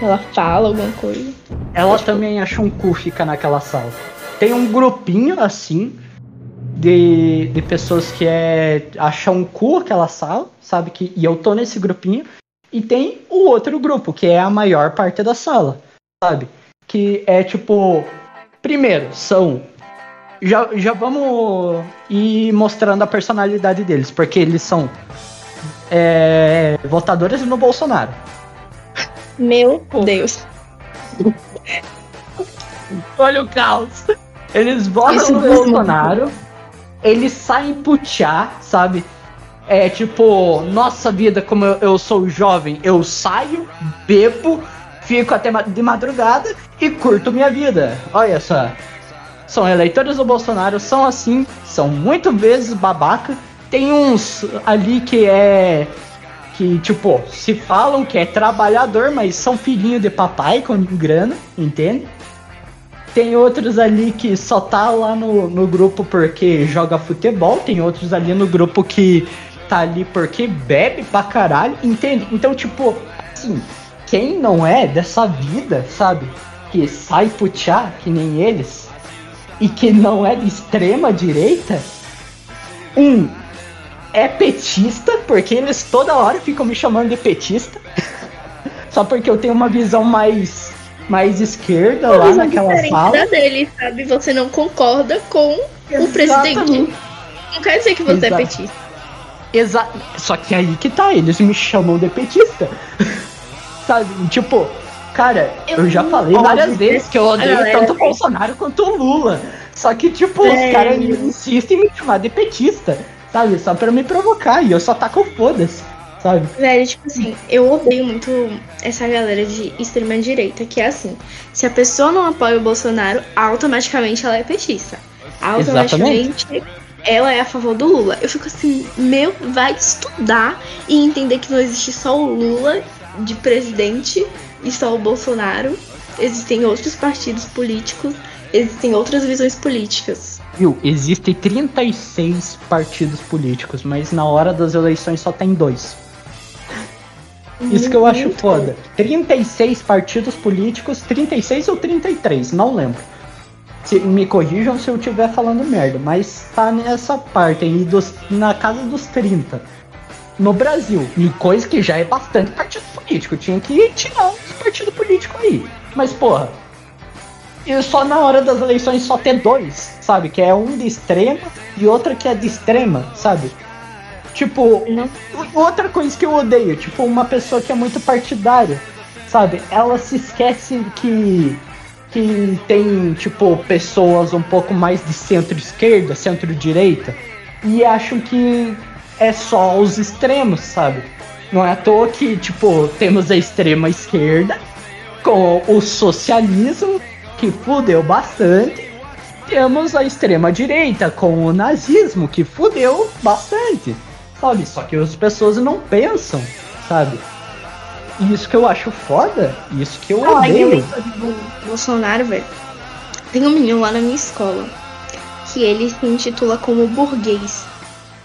ela fala alguma coisa? Ela também achou um cu ficar naquela sala. Tem um grupinho assim de, de pessoas que é acham um cu aquela sala, sabe que e eu tô nesse grupinho e tem o outro grupo que é a maior parte da sala, sabe? Que é tipo primeiro são já, já vamos ir mostrando a personalidade deles, porque eles são é, votadores no Bolsonaro. Meu Deus. Olha o caos. Eles votam Isso no mesmo. Eles saem putear, sabe? É tipo, nossa vida, como eu, eu sou jovem, eu saio, bebo, fico até de madrugada e curto minha vida. Olha só. São eleitores do Bolsonaro, são assim, são muito vezes babaca. Tem uns ali que é. Que, tipo, se falam que é trabalhador, mas são filhinho de papai com grana, entende? Tem outros ali que só tá lá no, no grupo porque joga futebol. Tem outros ali no grupo que tá ali porque bebe pra caralho, entende? Então, tipo, assim, quem não é dessa vida, sabe? Que sai putear, que nem eles, e que não é de extrema direita, um é petista, porque eles toda hora ficam me chamando de petista. Só porque eu tenho uma visão mais mais esquerda lá visão naquela sala. dele, sabe? Você não concorda com o presidente. Exatamente. Não quer dizer que você Exato. é petista. Exa Só que aí que tá, eles me chamam de petista. Sabe? Tipo, cara, eu, Eu já falei várias vezes que eu odeio galera tanto o Bolsonaro quanto o Lula. Só que, tipo, os É. caras insistem em me chamar de petista, sabe? Só pra me provocar. E eu só taco foda-se, sabe? Velho, tipo assim, eu odeio muito essa galera de extrema direita, que é assim, se a pessoa não apoia o Bolsonaro, automaticamente ela é petista. Automaticamente ela é a favor do Lula. Eu fico assim, meu, vai estudar e entender que não existe só o Lula de presidente e só o Bolsonaro. Existem outros partidos políticos, existem outras visões políticas. Viu? Existem 36 partidos políticos, mas na hora das eleições só tem dois. Isso que eu acho Muito foda. 36 partidos políticos, 36 ou 33, não lembro. Se, me corrijam se eu estiver falando merda, mas tá nessa parte aí dos, na casa dos 30. No Brasil, e coisa que já é bastante partido político. Tinha que tirar uns partidos políticos aí. Mas porra, e só na hora das eleições só ter dois, sabe? Que é um de extrema e outra que é de extrema, sabe? Tipo, Não. outra coisa que eu odeio, tipo, uma pessoa que é muito partidária, sabe? Ela se esquece que que tem, tipo, pessoas um pouco mais de centro-esquerda, centro-direita, e acham que é só os extremos, sabe? Não é à toa que, tipo, temos a extrema esquerda com o socialismo, que fudeu bastante, temos a extrema direita com o nazismo, que fudeu bastante, sabe? Só que as pessoas não pensam, sabe? E Isso que eu acho foda, isso que eu em odeio. do Bolsonaro, velho. Tem um menino lá na minha escola que ele se intitula como burguês.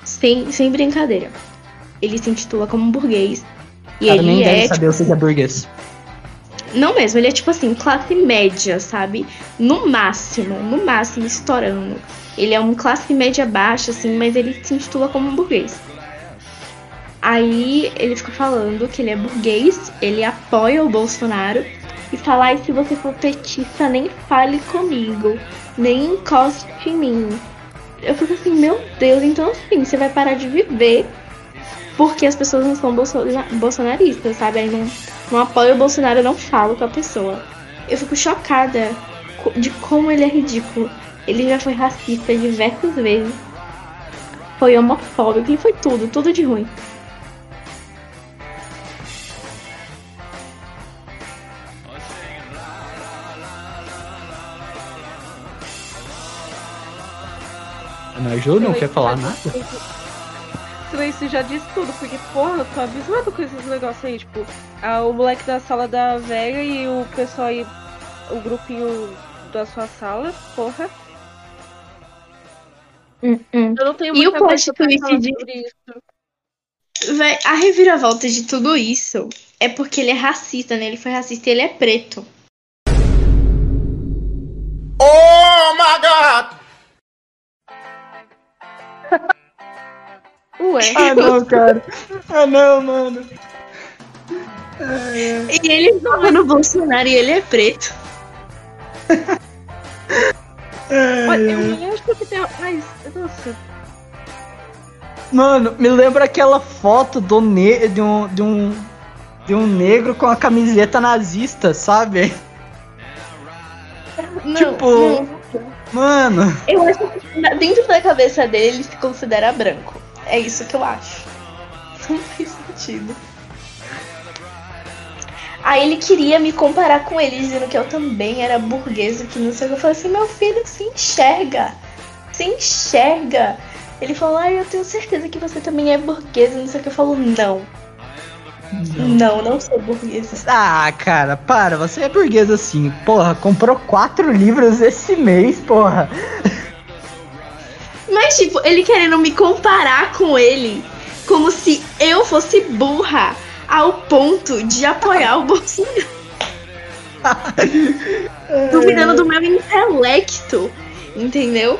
Sem, sem brincadeira. Ele se intitula como burguês. E Cara, nem ele deve é. saber o que é burguês. Não mesmo, ele é tipo assim, classe média, sabe? No máximo, no máximo, estourando. Ele é um classe média baixa, assim, mas ele se intitula como um burguês. Aí ele fica falando que ele é burguês, ele apoia o Bolsonaro e fala, "Ai, se você for petista, nem fale comigo, nem encoste em mim. Eu fico assim, meu Deus, então assim, você vai parar de viver porque as pessoas não são bolsona- bolsonaristas, sabe? Aí não, não apoia o Bolsonaro, eu não falo com a pessoa. Eu fico chocada de como ele é ridículo. Ele já foi racista diversas vezes. Foi homofóbico, ele foi tudo, tudo de ruim. Ana Ju não quer falar nada? Silêncio já diz tudo, porque, porra, eu tô abismado com esses negócios aí, tipo, ah, o moleque da sala da velha e o pessoal aí, o grupinho da sua sala, porra. Eu não tenho E o plot twist de- isso. Véi, a reviravolta de tudo isso é porque ele é racista, né? Ele foi racista e ele é preto. Ué, Ah não, cara. Ah não, mano. E ele votou no Bolsonaro e ele é preto. olha, eu acho que tem. Mas, nossa. Mano, me lembra aquela foto do ne de, um, de um de um negro com a camiseta nazista, sabe? Não, Tipo, não. Mano, Eu acho que dentro da cabeça dele ele se considera branco. É isso que eu acho. Não faz sentido. Aí ele queria me comparar com ele, dizendo que eu também era burguesa, que não sei o que. Eu falei assim, meu filho, se enxerga. Se enxerga. Ele falou, ah, eu tenho certeza que você também é burguesa, não sei o que. Eu falo, não. Não, não sou burguesa. Ah, cara, para, você é burguesa sim. Porra, comprou quatro livros esse mês, porra. Mas, tipo, ele querendo me comparar com ele, como se eu fosse burra ao ponto de apoiar o Bolsonaro. Duvidando do meu intelecto, entendeu?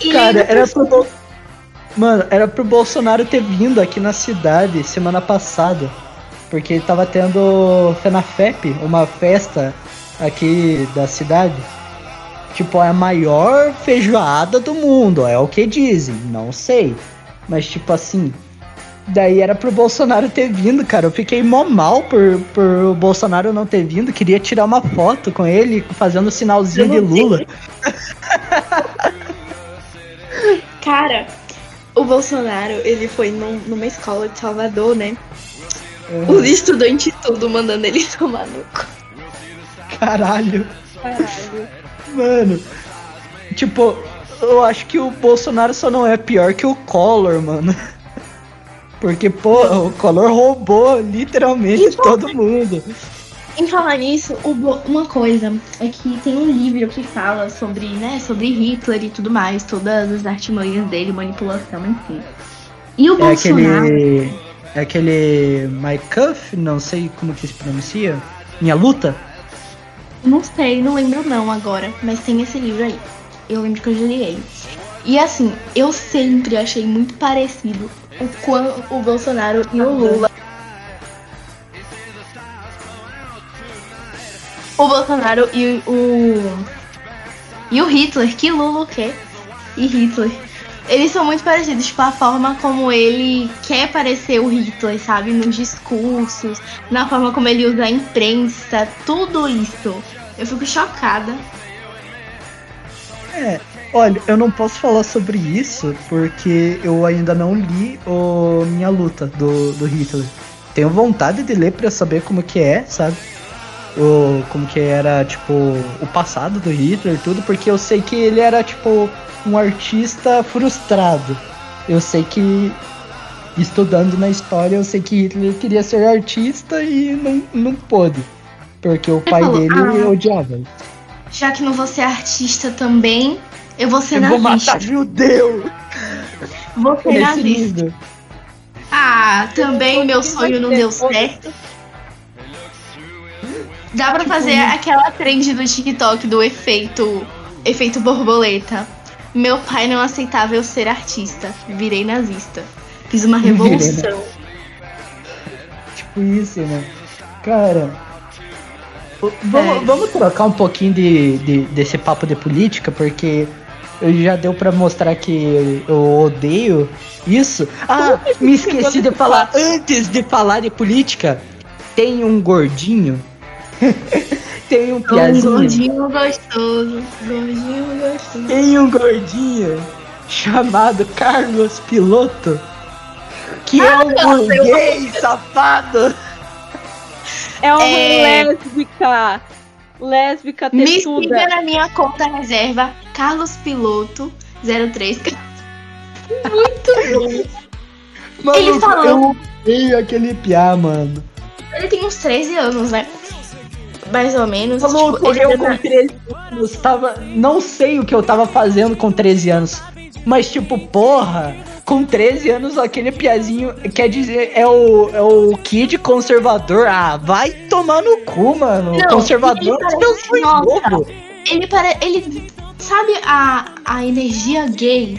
E Cara, era por pro. Bol- Mano, era pro Bolsonaro ter vindo aqui na cidade semana passada. Porque ele tava tendo FENAFEP, uma festa aqui da cidade. Tipo, é a maior feijoada do mundo, é o que dizem, não sei. Mas tipo assim, daí era pro Bolsonaro ter vindo, cara. Eu fiquei mó mal por, por o Bolsonaro não ter vindo. Queria tirar uma foto com ele, fazendo o sinalzinho de Lula. Cara, o Bolsonaro, ele foi num- numa escola de Salvador, né? Os estudantes tudo mandando ele tomar no cu. Caralho. Caralho. Mano, tipo, eu acho que o Bolsonaro só não é pior que o Collor, mano. Porque, pô, o Collor roubou literalmente todo mundo. Em falar nisso, uma coisa é que tem um livro que fala sobre, né, sobre Hitler e tudo mais, todas as artimanhas dele, manipulação, enfim. E o É Bolsonaro. aquele. É aquele. My Cuff, não sei como que se pronuncia. Minha luta? Não sei, não lembro não agora, mas tem esse livro aí. Eu lembro que eu já li ele. E assim, eu sempre achei muito parecido o quão o Bolsonaro e o Lula. O Bolsonaro e o. E o Hitler, que Lula o quê? E Hitler. Eles são muito parecidos, tipo, a forma como ele quer parecer o Hitler, sabe? Nos discursos, na forma como ele usa a imprensa, tudo isso. Eu fico chocada. É, olha, eu não posso falar sobre isso porque eu ainda não li o Minha Luta do, do Hitler. Tenho vontade de ler pra saber como que é, sabe? O, como que era, tipo, o passado do Hitler tudo, porque eu sei que ele era, tipo, um artista frustrado. Eu sei que, estudando na história, eu sei que Hitler queria ser artista e não, não pôde. Porque o pai falou, dele "Ah, odiava. Já que não vou ser artista também, eu vou ser Eu vou nazista. matar judeu! Vou ser nazista. nível. Ah, também meu sonho não deu certo. Dá pra fazer aquela trend do TikTok do efeito efeito borboleta. Meu pai não aceitava eu ser artista. Virei nazista. Fiz uma né? revolução. Tipo isso, né? Cara. Vamos, É. vamos trocar um pouquinho de, de- desse papo de política, porque eu já deu pra mostrar que eu odeio isso. Ah, me esqueci de falar antes de falar de política. Tem um gordinho. tem um Um piazinho. gordinho gostoso. Gordinho gostoso. Tem um gordinho chamado Carlos Piloto. Que é um nossa, eu- burguês safado. É uma É. lésbica. Lésbica Me tetuda. siga na minha conta reserva, Carlos Piloto 03. Muito bom. Mano, Ele falou- eu odeio aquele piá, mano. Ele tem uns 13 anos, né? Mais ou menos. Falou tipo, eu com 13 anos tava. Não sei o que eu tava fazendo com 13 anos. Mas, tipo, porra, com 13 anos aquele piazinho quer dizer, é o, é o kid conservador. Ah, vai tomar no cu, mano. Não, conservador parece- fui nossa. bobo. Ele para ele sabe a, a energia gay?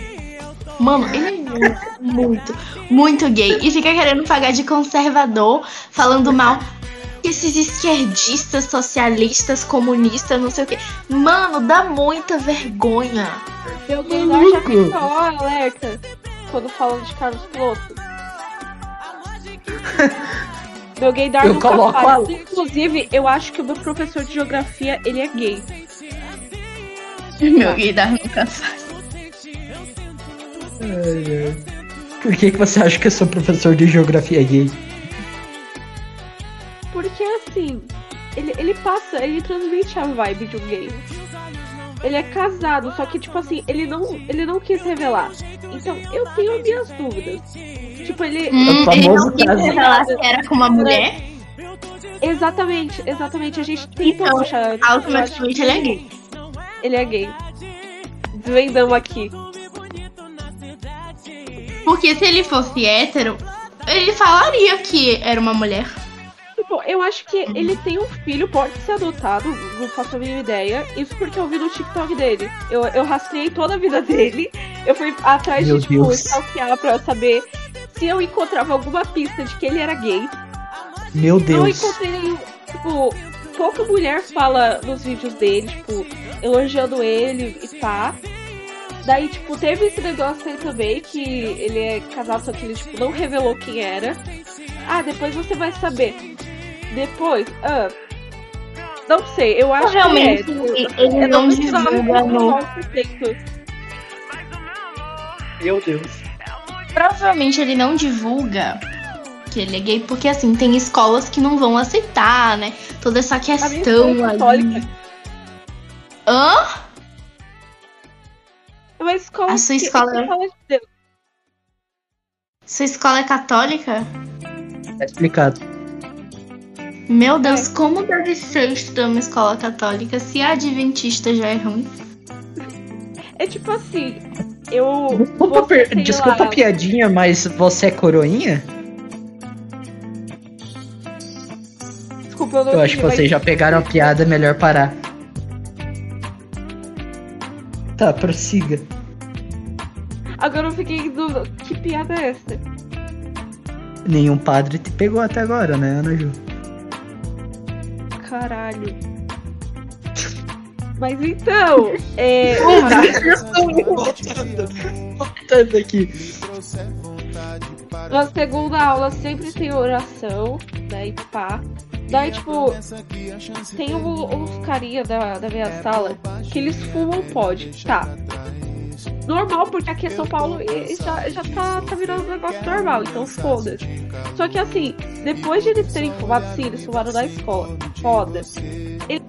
Mano, ele é muito, muito, muito gay e fica querendo pagar de conservador, falando mal esses esquerdistas, socialistas, comunistas, não sei o que. Mano, dá muita vergonha. Meu já Maluco. fica, ó, alerta. Quando falam de Carlos Piloto. Meu gaydar Eu nunca coloco faz. a- Inclusive, eu acho que o meu professor de geografia, ele é gay. Meu gaydar nunca faz. Ai, ai. Por que, que você acha que eu sou professor de geografia gay? Porque passa, ele transmite a vibe de um gay. Ele é casado, só que, tipo assim, ele não, ele não quis revelar. Então, eu tenho minhas dúvidas. Tipo, ele. Hum, o ele não quis revelar se era com uma mulher. Exatamente, exatamente. A gente tentou Então, achar. Automaticamente ele é gay. Ele é gay. Desvendamos aqui. Porque se ele fosse hétero, ele falaria que era uma mulher. Tipo, eu acho que ele tem um filho, pode ser adotado, não faço a mínima ideia. Isso porque eu vi no TikTok dele. Eu, eu rastreei toda a vida dele. Eu fui atrás Meu de, tipo, stalkear pra saber se eu encontrava alguma pista de que ele era gay. Meu Não Deus. encontrei nenhum. Tipo, pouca mulher fala nos vídeos dele, tipo, elogiando ele e pá. Daí, tipo, teve esse negócio aí também, que ele é casado, só que ele, tipo, não revelou quem era. Ah, depois você vai saber. Depois, ah. Não sei, eu acho Realmente, que é. ele- ele Eu não divulga no. Meu Deus. Provavelmente ele não divulga que ele é gay, porque assim, tem escolas que não vão aceitar, né? Toda essa A questão escola é católica. Hã? É uma escola. A sua que- escola que é-. Sua escola é católica? Tá explicado. Meu Deus, como deve ser estudar uma escola católica se a adventista já é ruim? É tipo assim, eu. Desculpa, você, per- desculpa lá, a piadinha, mas você é coroinha? Desculpa, eu não Eu acho que vocês já pegaram a piada, é melhor parar. Tá, prossiga. Agora eu fiquei em dúvida. Que piada é essa? Nenhum padre te pegou até agora, né, Ana Ju? Caralho. Mas então, é. Voltando aqui. Na segunda aula sempre tem oração, daí pá. Daí, tipo, tem um- uns carinha da, da minha sala que eles fumam pod, tá. Normal, porque aqui é São Paulo já, já tá, tá virando um negócio normal, então foda-se. Só que assim, depois de eles terem fumado, sim, eles fumaram na escola. Foda. Eles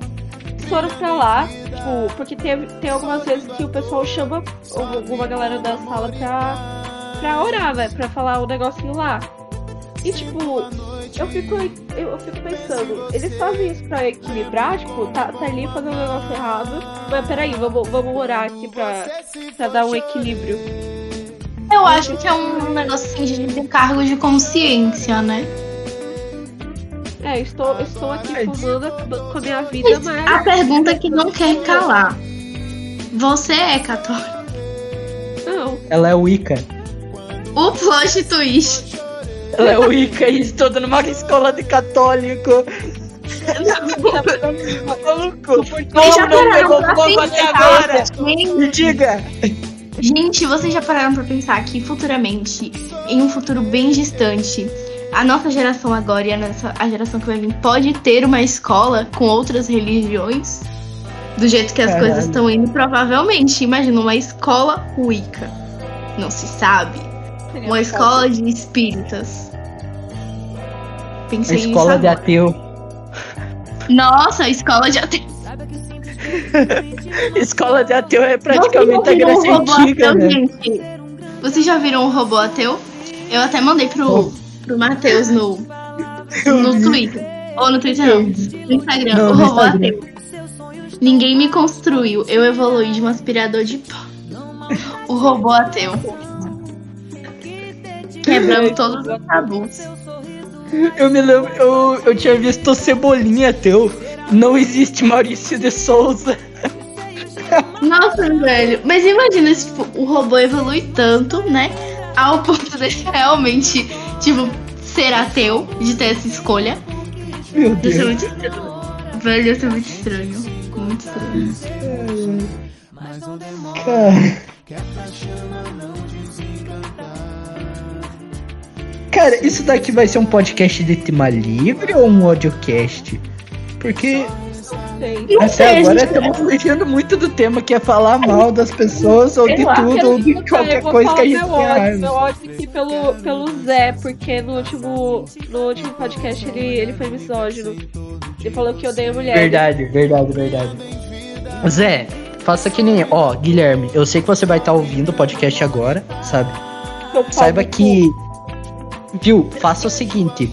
foram pra lá, tipo, porque teve, tem algumas vezes que o pessoal chama alguma galera da sala pra, pra orar, né? Pra falar o negocinho lá. E tipo, eu fico, eu, eu fico pensando, eles fazem isso pra equilibrar, tipo, tá, tá ali fazendo um negócio errado, mas peraí, vamos, vamos orar aqui pra, pra dar um equilíbrio. Eu acho que é um negócio assim de desencargo de consciência, né? É, estou, estou aqui fumando, com a minha vida, mas. A pergunta que não quer calar. Você é católico? Não. Ela é Wicca. O plot twist. Ela é Wicca e estuda numa escola de católico. Maluco, Vocês já como não pegou fogo até agora? Me diga. Gente, vocês já pararam pra pensar que futuramente, em um futuro bem distante, a nossa geração agora e a, nossa, a geração que vai vir pode ter uma escola com outras religiões? Do jeito que as Caralho. coisas estão indo, provavelmente. Imagina uma escola Wicca. Não se sabe. Uma escola de espíritas. A Pensei nisso escola de agora. ateu. Nossa, escola de ateu. Escola de ateu é praticamente a Grécia um robô Antiga, ateu, né? gente? Vocês já viram um robô ateu? Eu até mandei pro, pro Matheus no, no Twitter. Ou no Twitter não, no Instagram. Não, o robô Instagram. ateu. Ninguém me construiu. Eu evoluí de um aspirador de pó. O robô ateu. Quebrando todos os tabus. Eu me lembro, eu, eu tinha visto o Cebolinha ateu. Não existe Maurício de Souza. Nossa, velho. Mas imagina se tipo, o robô evolui tanto, né? Ao ponto de realmente, tipo, ser ateu, de ter essa escolha. Meu Deve ser Deus. muito estranho. Velho, deve ser muito estranho. Muito estranho. Cara. Cara, isso daqui vai ser um podcast de tema livre ou um audiocast? Porque. Não até sei, agora estamos fugindo muito do tema que é falar mal das pessoas ou de lá, tudo, ou de qualquer coisa que a gente raiva. meu ódio aqui pelo, pelo Zé, porque no último, no último podcast ele, ele foi misógino. Ele falou que odeia mulher. Verdade, verdade, verdade. Zé, faça que nem. Ó, Guilherme, eu sei que você vai estar ouvindo o podcast agora, sabe? Saiba que. Viu? Faça o seguinte.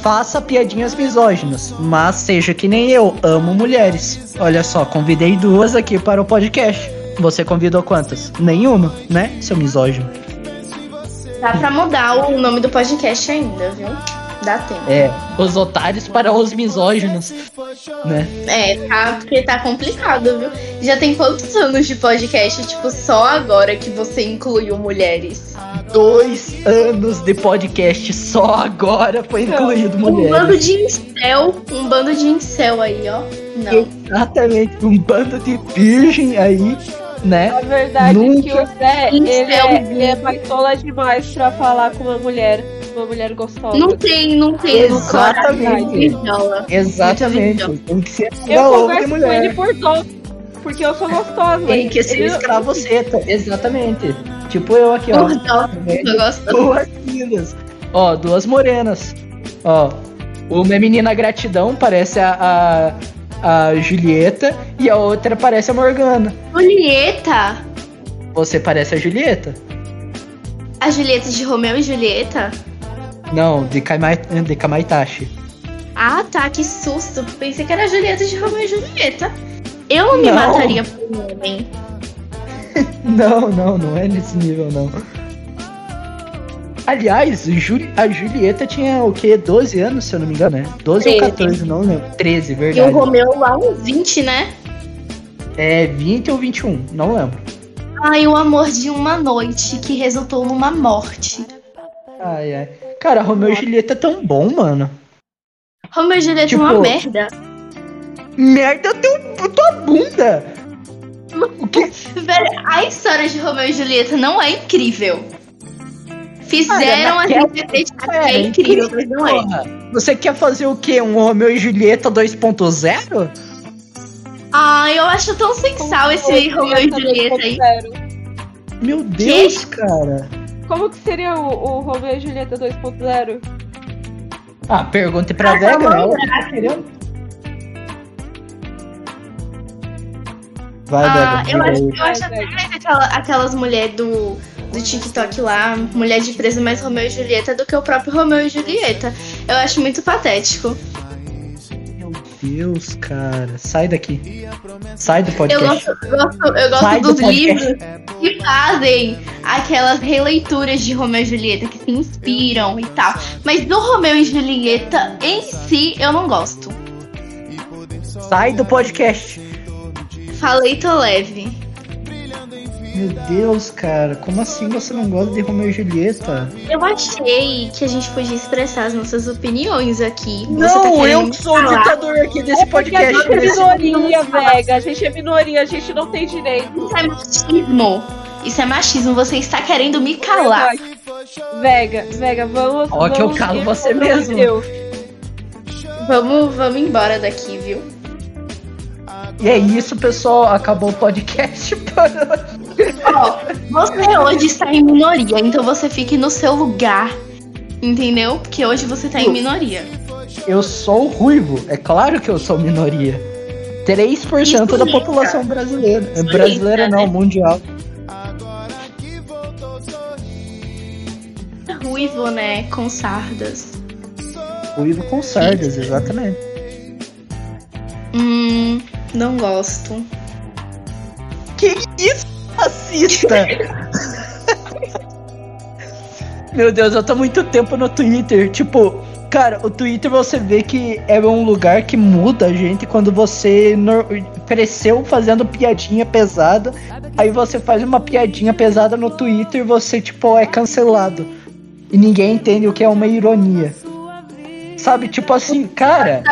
Faça piadinhas misóginas, mas seja que nem eu, amo mulheres. Olha só, convidei duas aqui para o podcast. Você convidou quantas? Nenhuma, né, seu misógino? Dá pra mudar o nome do podcast ainda, viu? Dá tempo. É, os otários para os misóginos, né? É, tá, porque tá complicado, viu? Já tem quantos anos de podcast? Tipo, só agora que você incluiu mulheres. Dois anos de podcast, só agora foi incluído Um mulheres. bando de incel, um bando de incel aí, ó. Não. Exatamente, um bando de virgem aí, né? A verdade é que Nunca. o Zé, ele Incel. é, ele é baitola demais pra falar com uma mulher, uma mulher gostosa. Não tem, não tem. Exatamente. Exatamente. Tem que ser Eu converso com ele mulher. por dó, porque eu sou gostosa. Tem que ser Ele- escravoceta. Exatamente. Tipo eu aqui, ó. Duas lindas. Ó, duas morenas. Ó, uma é menina gratidão, parece a, a, a Julieta, e a outra parece a Morgana. Julieta. Você parece a Julieta? A Julieta de Romeu e Julieta? Não, de, Kamai, de Kamaitachi. Ah, tá, que susto. Pensei que era a Julieta de Romeu e Julieta. Eu não me Não. mataria por um homem. Não, não, não é nesse nível, não. Aliás, a Julieta tinha o quê? 12 anos, se eu não me engano, né? 12 ou 13. 14, não lembro. 13, E o verdade. Romeu lá uns 20, né? É 20 ou 21, não lembro. Ai, o amor de uma noite que resultou numa morte. Ai, ai. Cara, Romeu e Julieta é tão bom, mano. Romeu e Julieta Tipo- é uma merda. Merda, teu, tua bunda! O que? Velho, a história de Romeu e Julieta não é incrível. Fizeram a naquela gente acreditar que é era incrível, mas não é. Você quer fazer o quê? Um Romeu e Julieta 2.0? Ai, eu acho tão sensal esse Romeu e Julieta aí. 2.0. Meu Deus, cara. Como que seria o, o Romeu e Julieta 2.0? Ah, pergunte pra Ah, Vega, né? Ela tá querendo. Vai, Ah, Vega. eu acho, eu acho até mais aquela- aquelas mulheres do, do TikTok lá, mulher de preso mais Romeu e Julieta, do que o próprio Romeu e Julieta. Eu acho muito patético. Deus, cara. Sai daqui. Sai do Eu podcast. gosto, eu gosto, eu gosto Sai do dos podcast. livros que fazem aquelas releituras de Romeu e Julieta, que se inspiram e tal. Mas do Romeu e Julieta em si, eu não gosto. Sai do podcast. Falei, tô leve. Meu Deus, cara. Como assim você não gosta de Romeu e Julieta? Eu achei que a gente podia expressar as nossas opiniões aqui. Tá Não, querendo eu que sou o ditador aqui desse Porque a podcast. gente é minoria, Vega. A gente é minoria, a gente não tem direito. Isso é machismo. Isso é machismo. Você está querendo me calar. Vega, Vega, vamos. Ó, que eu calo você mesmo. Deus. Vamos, vamos embora daqui, viu? E é isso, pessoal. Acabou o podcast. Você hoje está em minoria, então você fique no seu lugar. Entendeu? Porque hoje você tá em minoria. Eu sou ruivo. É claro que eu sou minoria. 3% da Sulista. população brasileira. Sulista, brasileira não, né? mundial. Ruivo, né? Com sardas. Ruivo com sardas, exatamente. Hum, não gosto. Meu Deus, eu tô muito tempo no Twitter. Tipo, cara, o Twitter você vê que é um lugar que muda a gente quando você nor- cresceu fazendo piadinha pesada. Aí você faz uma piadinha pesada no Twitter e você, tipo, é cancelado. E ninguém entende o que é uma ironia. Sabe, tipo assim, cara.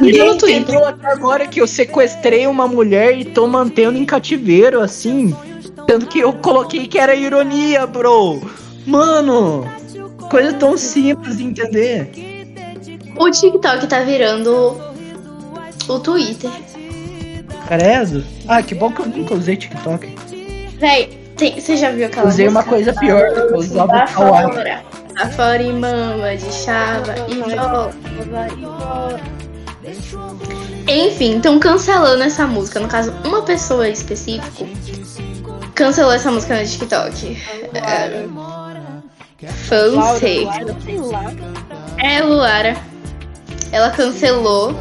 Ninguém no Twitter. entendeu até agora que eu sequestrei uma mulher e tô mantendo em cativeiro, assim. Tanto que eu coloquei que era ironia, bro. Mano, coisa tão simples de entender. O TikTok tá virando o Twitter. Credo. Ah, que bom que eu nunca usei TikTok. Véi, tem- você já viu aquela Usei uma coisa pior, eu usava Tá o Kawaii. fora. Tá fora e mama de chava e volta. Enfim, então cancelando essa música. No caso, uma pessoa específico cancelou essa música no TikTok. É, Fancy. Laura, sei lá. É, Luara. Ela cancelou.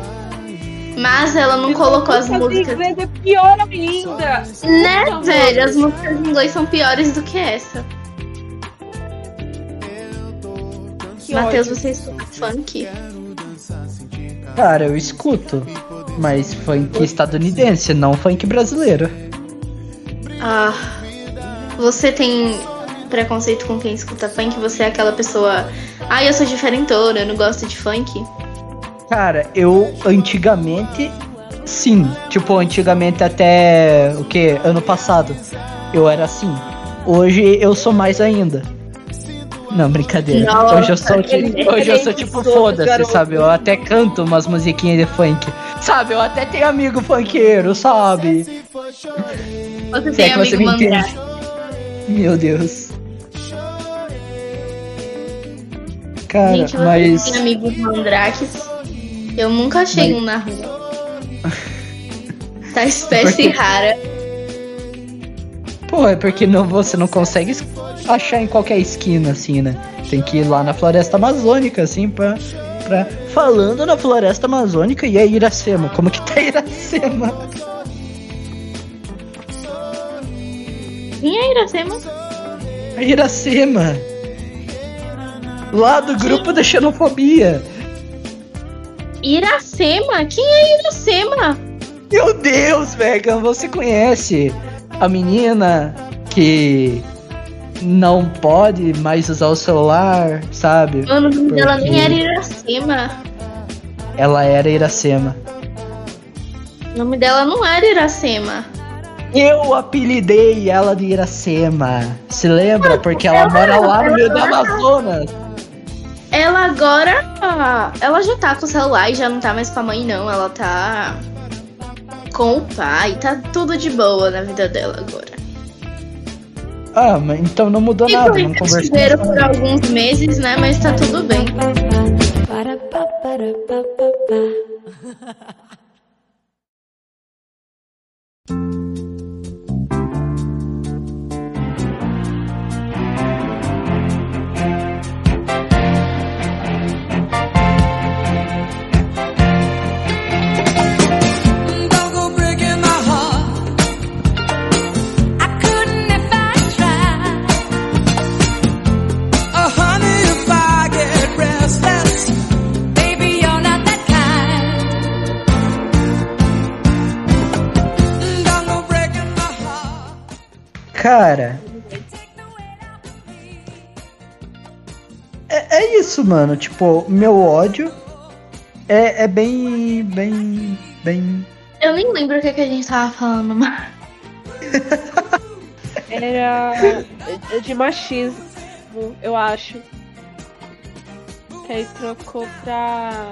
Mas ela não colocou as músicas. é pior ainda. Né, Puta, velho? As músicas em inglês são piores do que essa. Matheus, você escuta funk? Cara, eu escuto. Mas funk estadunidense, não funk brasileiro. Ah, você tem preconceito com quem escuta funk? Você é aquela pessoa. Ah, eu sou diferentona, eu não gosto de funk. Cara, eu antigamente. Sim. Tipo, antigamente até. O que? Ano passado. Eu era assim. Hoje eu sou mais ainda. Não, brincadeira. Nossa, hoje eu sou, ti- ele- hoje eu sou tipo foda-se, sabe? Eu até canto umas musiquinhas de funk. Sabe? Eu até tenho amigo funkeiro, sabe? Você Se tem é que você me mandrake. entende. Meu Deus. Cara, Gente, você mas. tem amigos mandrakes? Eu nunca achei Mas- um na rua. Tá espécie Porque- rara. Pô, é porque não, você não consegue achar em qualquer esquina, assim, né? Tem que ir lá na floresta amazônica, assim, pra. pra... Falando na floresta amazônica e a Iracema. Como que tá Iracema? Quem é Iracema? A Iracema! Lá do grupo da xenofobia. Iracema? Quem é Iracema? Meu Deus, Megan, você conhece a menina que não pode mais usar o celular, sabe? Mano, o nome dela nem Porque- era Iracema. Ela era Iracema. O nome dela não era Iracema. Eu apelidei ela de Iracema. Se lembra? Porque ela mora lá no meio do Amazonas. Ela agora. Ela já tá com o celular e já não tá mais com a mãe, não. Ela tá com o pai. Tá tudo de boa na vida dela agora. Ah, mas então não mudou nada, não Ficou cativeiro por alguns meses, né? Mas tá tudo bem. Cara. É, é isso, mano. Tipo, meu ódio é, é bem. bem. bem. Eu nem lembro o que, que a gente tava falando, mas. Era de machismo, eu acho. Que aí trocou pra.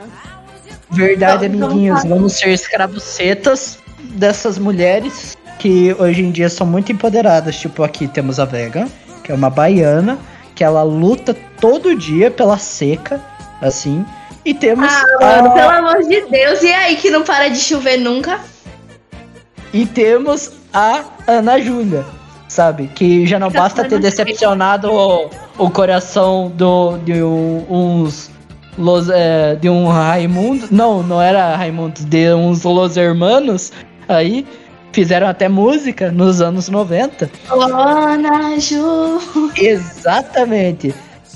Verdade, amiguinhos. Vamos ser escravucetas dessas mulheres que hoje em dia são muito empoderadas. Tipo, aqui temos a Vega, que é uma baiana, que ela luta todo dia pela seca, assim. E temos Ah, a- mano, pelo amor de Deus. E aí que não para de chover nunca? E temos a Ana Júlia, sabe? Que já não basta ter decepcionado o, o coração do, de um- uns. Los, é, de um Raimundo. Não, não era Raimundo, de uns Los Hermanos. Aí fizeram até música nos anos 90. Ô, Ana Ju. Exatamente.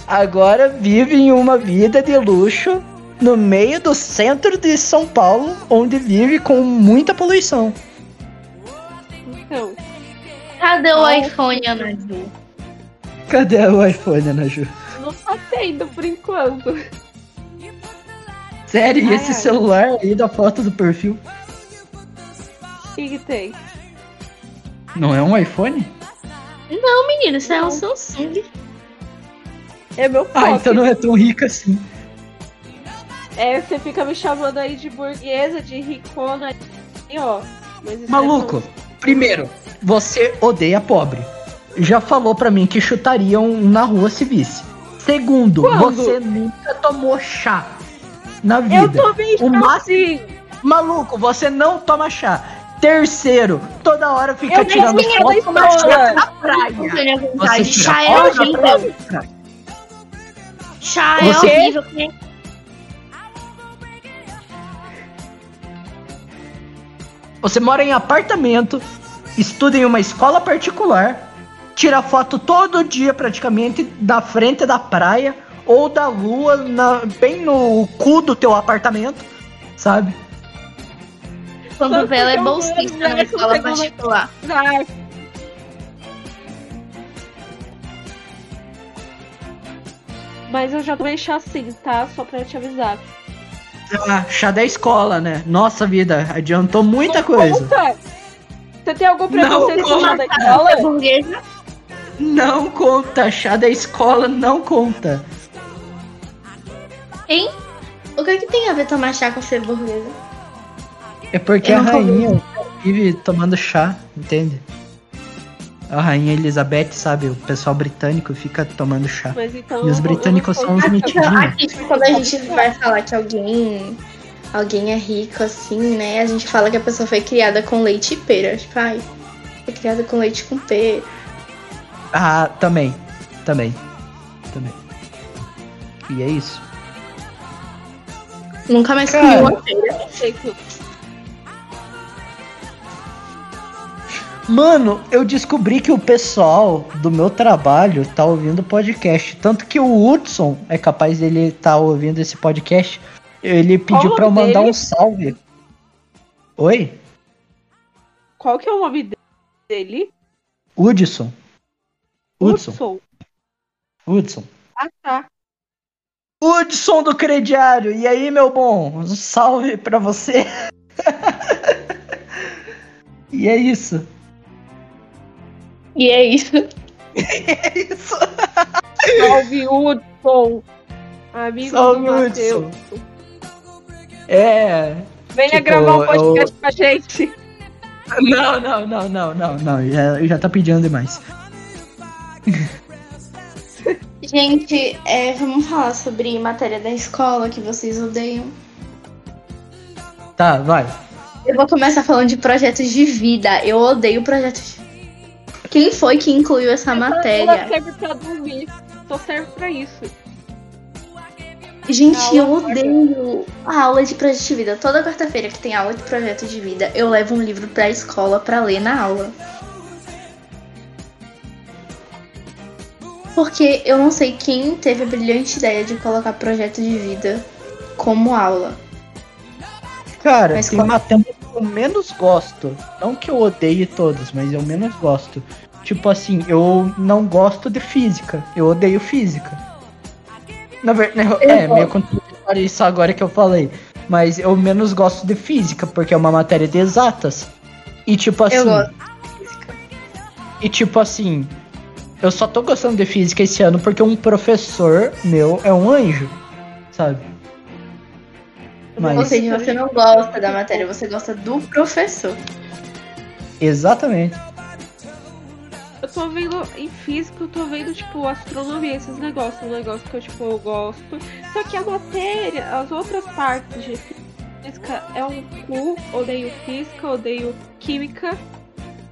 Agora vivem uma vida de luxo no meio do centro de São Paulo, onde vive com muita poluição. Então, Cadê o iPhone, Ana Ju? Cadê o iPhone, Ana Ju? não tá tendo por enquanto. Sério, e Ai, esse ai. celular aí da foto do perfil O que, que tem? não é um iPhone? Não, menino, isso é um Samsung. É meu Ah, pocket. então não é tão rica assim. É, você fica me chamando aí de burguesa, de ricona. E ó. É Maluco, primeiro, você odeia pobre. Já falou pra mim que chutariam na rua se visse. Segundo, Quando? você nunca tomou chá na tão- Eu vida. tomei O chá máximo- sim! Maluco, você não toma chá. Terceiro, toda hora fica Eu tirando ia foto na Não praia. tenho Você Chá é horrível. praia. Chá é Você- horrível. Você mora em apartamento, estuda em uma escola particular, tira foto todo dia praticamente da frente da praia ou da lua, na- bem no cu do teu apartamento, sabe? Quando vê, ela é bolsista na escola particular. Ai. Mas eu já tomei chá sim, tá? Só pra te avisar. Ah, chá da escola, né? Nossa vida, adiantou muita coisa. Conta! Você tem algum preconceito com chá da escola? burguesa. Não conta, chá da escola não conta. Hein? O que, que tem a ver tomar chá com ser burguesa? É porque Eu a rainha vive tomando chá, entende? A rainha Elizabeth, sabe? O pessoal britânico fica tomando chá. Mas então. E os britânicos são os metidinhos. Aqui, quando a gente vai falar que alguém, alguém é rico assim, né? A gente fala que a pessoa foi criada com leite e pera. Tipo, ai, foi criada com leite com pera. Ah, também. Também. Também. E é isso. Nunca mais comi uma pera. Mano, eu descobri que o pessoal do meu trabalho tá ouvindo podcast. Tanto que o Hudson é capaz dele estar ouvindo esse podcast. Ele pediu pra eu mandar dele? um salve. Oi? Qual que é o nome dele? Hudson. Hudson. Hudson. Hudson. Ah, tá. Hudson do crediário. E aí, meu bom? Um salve pra você. e é isso. E é isso. É isso. Salve, Hudson. Amigo Salve, do. Hudson. É. Venha Tipo, gravar um podcast com a gente. Não, não, não, não, não, não. Já, já tá pedindo demais. Gente, é, vamos falar sobre matéria da escola que vocês odeiam. Tá, vai. Eu vou começar falando de projetos de vida. Eu odeio projetos de Quem foi que incluiu essa matéria? serve pra dormir. Só serve pra isso. Gente, eu odeio a aula de projeto de vida. Toda quarta-feira que tem aula de projeto de vida, eu levo um livro pra escola pra ler na aula. Porque eu não sei quem teve a brilhante ideia de colocar projeto de vida como aula. Cara, Mas tem qual- que eu menos gosto. Não que eu odeie todas, mas eu menos gosto. Tipo assim, eu não gosto de física. Eu odeio física. Na verdade, é, meio contraditório isso agora que eu falei. Mas eu menos gosto de física, porque é uma matéria de exatas. E tipo assim. Eu gosto. E tipo assim, eu só tô gostando de física esse ano porque um professor meu é um anjo, sabe? Mas Ou seja, você não gosta da matéria, você gosta do professor. exatamente. Eu tô vendo em física, eu tô vendo, tipo, astronomia, esses negócios, um negócio que eu, tipo, eu gosto. Só que a matéria, as outras partes de física é um cu, odeio física, odeio química.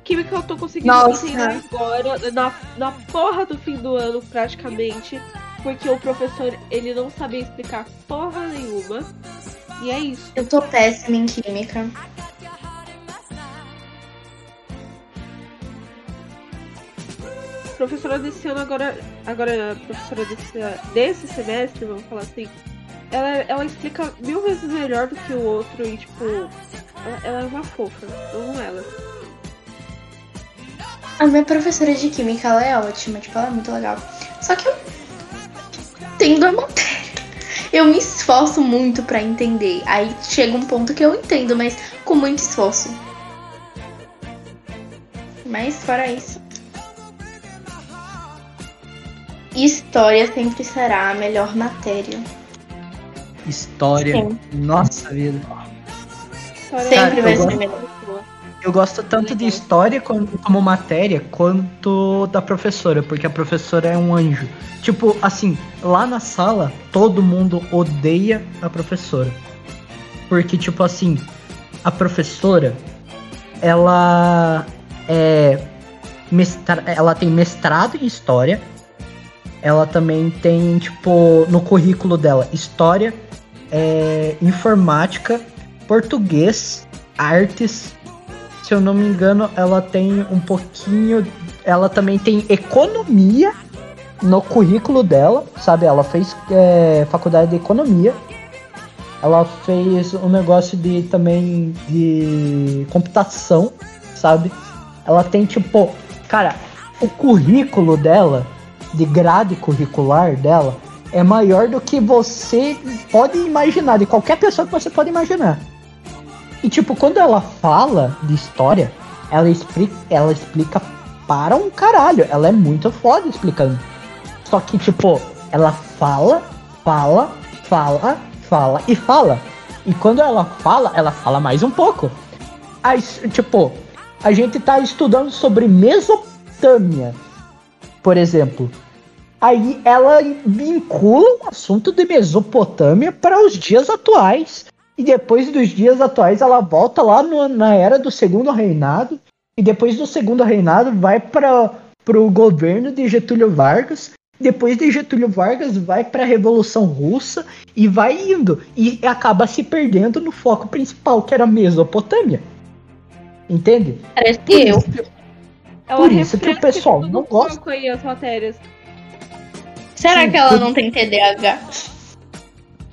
Química eu tô conseguindo Nossa. entender agora, na, na porra do fim do ano, praticamente. Porque o professor, ele não sabia explicar porra nenhuma. E é isso. Eu tô péssima em química. professora desse ano agora, agora professora desse, desse semestre, vamos falar assim, ela, ela explica mil vezes melhor do que o outro e tipo, ela, ela é uma fofa, amo ela. A minha professora de química, ela é ótima, tipo, ela é muito legal. Só que eu entendo a matéria. Eu me esforço muito pra entender. Aí chega um ponto que eu entendo, mas com muito esforço. Mas fora isso. História sempre será a melhor matéria. História. Sim. Nossa vida. História Sempre eu vai gosto- ser melhor. Eu gosto tanto de história como, como matéria quanto da professora, porque a professora é um anjo. Tipo, assim, lá na sala, todo mundo odeia a professora. Porque, tipo assim, a professora, ela é mestra, ela tem mestrado em história. Ela também tem, tipo, no currículo dela, história, é, informática, português, artes. Se eu não me engano, ela tem um pouquinho. Ela também tem economia no currículo dela, sabe? Ela fez é, faculdade de economia. Ela fez um negócio de também de computação, sabe? Ela tem tipo, cara, o currículo dela, de grade curricular dela, é maior do que você pode imaginar, de qualquer pessoa que você pode imaginar. E tipo, quando ela fala de história, ela explica, ela explica para um caralho. Ela é muito foda explicando. Só que, tipo, ela fala, fala, fala, fala e fala. E quando ela fala, ela fala mais um pouco. Aí, tipo, a gente tá estudando sobre Mesopotâmia, por exemplo. Aí ela vincula o assunto de Mesopotâmia para os dias atuais. E depois dos dias atuais ela volta lá no, na era do segundo reinado. E depois do segundo reinado vai para o governo de Getúlio Vargas. Depois de Getúlio Vargas vai para a Revolução Russa e vai indo. E acaba se perdendo no foco principal, que era a Mesopotâmia. Entende? Parece Por que eu. isso que- Ela Por isso que o pessoal não gosta. aí as matérias. Será Sim, que ela tudo- não tem TDAH?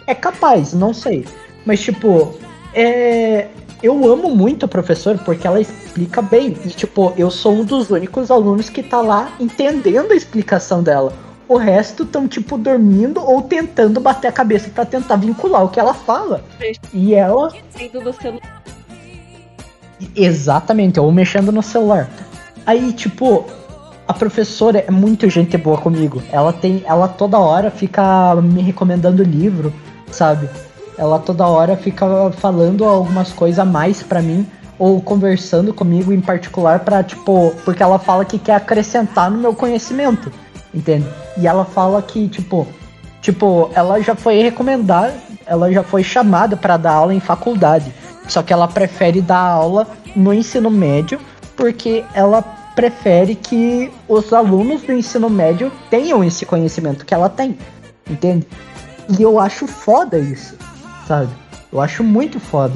É capaz, não sei. Mas, tipo, é... eu amo muito a professora porque ela explica bem. E, tipo, eu sou um dos únicos alunos que tá lá entendendo a explicação dela. O resto estão, tipo, dormindo ou tentando bater a cabeça pra tentar vincular o que ela fala. E ela. Exatamente, ou mexendo no celular. Aí, tipo, a professora é muito gente boa comigo. Ela tem. Ela toda hora fica me recomendando livro, sabe? Ela toda hora fica falando algumas coisas a mais pra mim. Ou conversando comigo em particular pra, tipo, porque ela fala que quer acrescentar no meu conhecimento. Entende? E ela fala que, tipo, tipo, ela já foi recomendada, ela já foi chamada pra dar aula em faculdade. Só que ela prefere dar aula no ensino médio porque ela prefere que os alunos do ensino médio tenham esse conhecimento que ela tem, entende? E eu acho foda isso, sabe? Eu acho muito foda.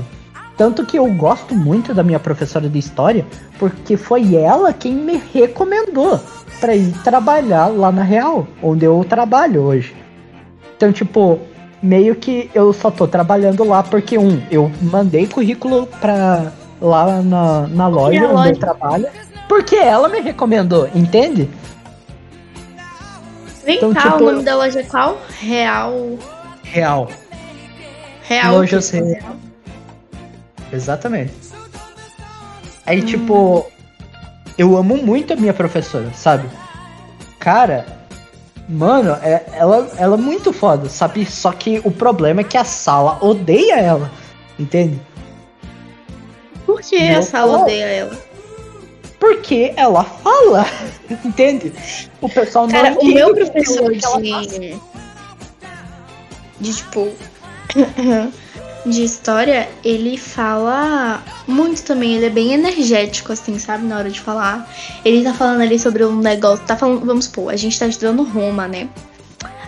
Tanto que eu gosto muito da minha professora de história, porque foi ela quem me recomendou para ir trabalhar lá na Real, onde eu trabalho hoje. Então, tipo, meio que eu só tô trabalhando lá porque, um, eu mandei currículo pra lá na, na loja na onde loja. eu trabalho, porque ela me recomendou, entende? Vem Então, cá, tipo, o nome da loja é qual? Real. Real. Real. Lojas Real. Exatamente. Aí, tipo, eu amo muito a minha professora, sabe? Cara, mano, é- ela, ela é muito foda, sabe? Só que o problema é que a sala odeia ela, entende? Por que Meu a sala pau. odeia ela? Porque ela fala, entende? O pessoal não Cara, o meu professor de. De tipo. De história, ele fala muito também, ele é bem energético, assim, sabe, na hora de falar. Ele tá falando ali sobre um negócio, tá falando, vamos supor, a gente tá estudando Roma, né?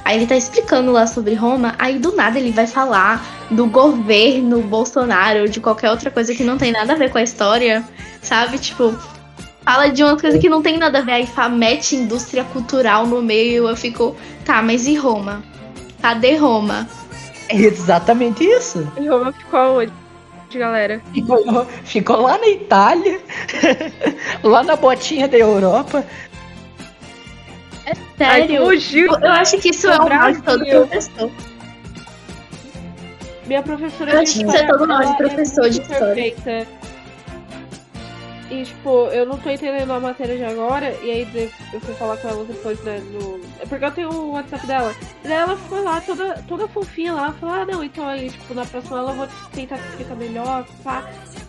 Aí ele tá explicando lá sobre Roma, aí do nada ele vai falar do governo Bolsonaro, de qualquer outra coisa que não tem nada a ver com a história, sabe? Tipo, fala de umas coisas que não tem nada a ver, aí mete indústria cultural no meio, eu fico, tá, mas e Roma? Cadê Roma? É exatamente isso. E Roma ficou aonde, galera? Ficou, ficou lá na Itália, lá na botinha da Europa. Ai, Sério? fugiu. eu, eu acho que isso é o mal de todo professor. Minha professora Eu acho que isso é todo mal de professor de muito história. perfeita. E, tipo, eu não tô entendendo a matéria de agora, e aí eu fui falar com ela depois, né, no... É porque eu tenho o WhatsApp dela. E daí ela foi lá, toda, toda fofinha lá, falou, ah, não, então aí, tipo, na próxima aula eu vou tentar te explicar melhor, pá.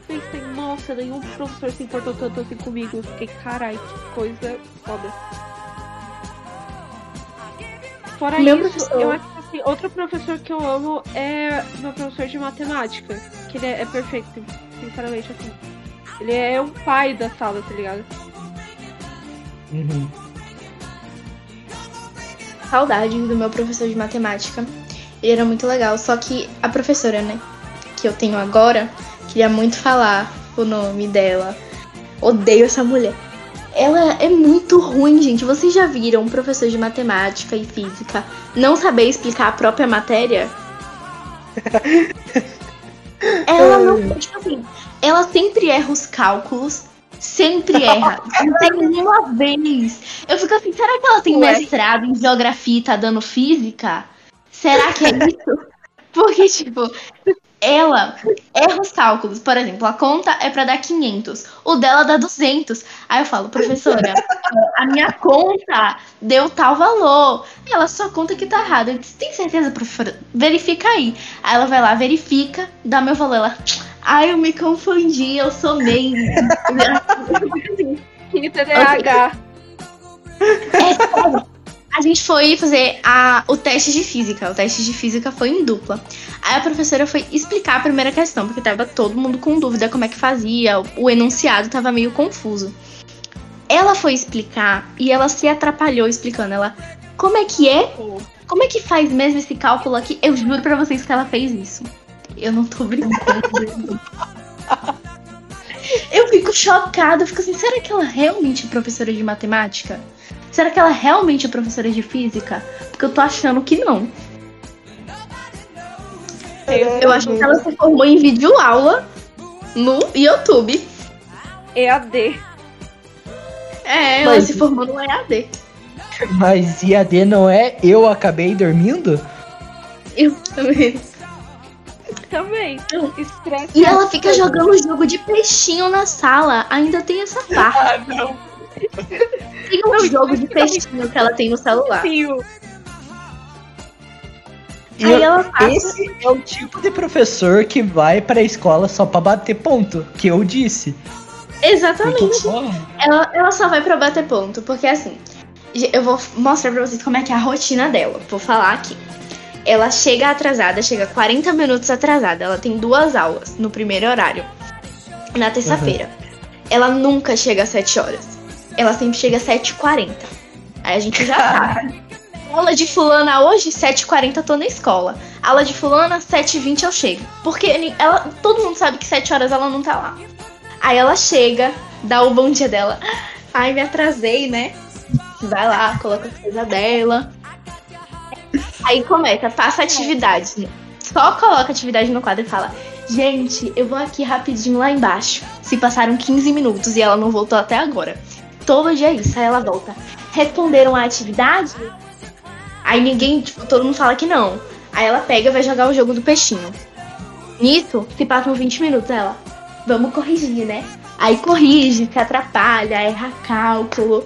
Pensei, nossa, nenhum professor se importou tanto assim comigo. Eu fiquei, carai, que coisa foda. Fora Meu isso, professor- eu acho que assim, outro professor que eu amo é meu professor de matemática. Que ele é, é perfeito, sinceramente, assim. Ele é um pai da sala, tá ligado? Uhum. Saudade do meu professor de matemática. Ele era muito legal, só que a professora, né, que eu tenho agora, queria muito falar o nome dela. Odeio essa mulher. Ela é muito ruim, gente. Vocês já viram um professor de matemática e física não saber explicar a própria matéria? ela não, tipo assim, ela sempre erra os cálculos, sempre erra. Não tem nenhuma vez. Eu fico assim, será que ela tem Ué. mestrado em geografia e tá dando física? Será que é isso? Porque, tipo, ela erra os cálculos. Por exemplo, a conta é pra dar 500, o dela dá 200. Aí eu falo, professora, a minha conta deu tal valor. Ela só conta que tá errado. Eu disse, tem certeza, professora? Verifica aí. Aí ela vai lá, verifica, dá meu valor. Ela, ai, eu me confundi, eu somei. Que TDAH. É. A gente foi fazer a, o teste de física. O teste de física foi em dupla. Aí a professora foi explicar a primeira questão, porque tava todo mundo com dúvida como é que fazia. O, enunciado tava meio confuso. Ela foi explicar e ela se atrapalhou explicando. Ela, como é que é? Como é que faz mesmo esse cálculo aqui? Eu juro pra vocês que ela fez isso. Eu não tô brincando. Eu fico chocada, eu fico assim, será que ela realmente é professora de matemática? Será que ela realmente é professora de física? Porque eu tô achando que não. Eu acho que ela se formou em videoaula no YouTube. EAD. É, ela Mas- se formou no EAD. Mas IAD não é eu acabei dormindo? Eu também. Também. Estresse. E ela fica jogando jogo de peixinho na sala. Ainda tem essa parte. Ah, não. Tem um jogo de peixinho que ela tem no celular. E Aí ela passa. esse é o tipo de professor que vai pra escola só pra bater ponto, que eu disse. Exatamente. Ela, ela só vai pra bater ponto, porque assim, eu vou mostrar pra vocês como é que é a rotina dela. Vou falar aqui. Ela chega atrasada, chega 40 minutos atrasada. Ela tem duas aulas no primeiro horário, na terça-feira. Ela nunca chega às 7 horas. Ela sempre chega às 7h40. Aí a gente já sabe. Aula de fulana hoje, 7h40 tô na escola. Aula de fulana, 7h20 eu chego. Porque ela, todo mundo sabe que 7 horas ela não tá lá. Aí ela chega, dá o bom dia dela. Ai, me atrasei, né? Vai lá, coloca a coisa dela. Aí começa, passa atividade. Só coloca atividade no quadro e fala: Gente, eu vou aqui rapidinho lá embaixo. Se passaram 15 minutos e ela não voltou até agora. Todo dia é isso, aí ela volta. Responderam a atividade? Aí ninguém, tipo, todo mundo fala que não. Aí ela pega e vai jogar o jogo do peixinho. Nisso, se passam 20 minutos, ela. Vamos corrigir, né? Aí corrige, se atrapalha, erra cálculo.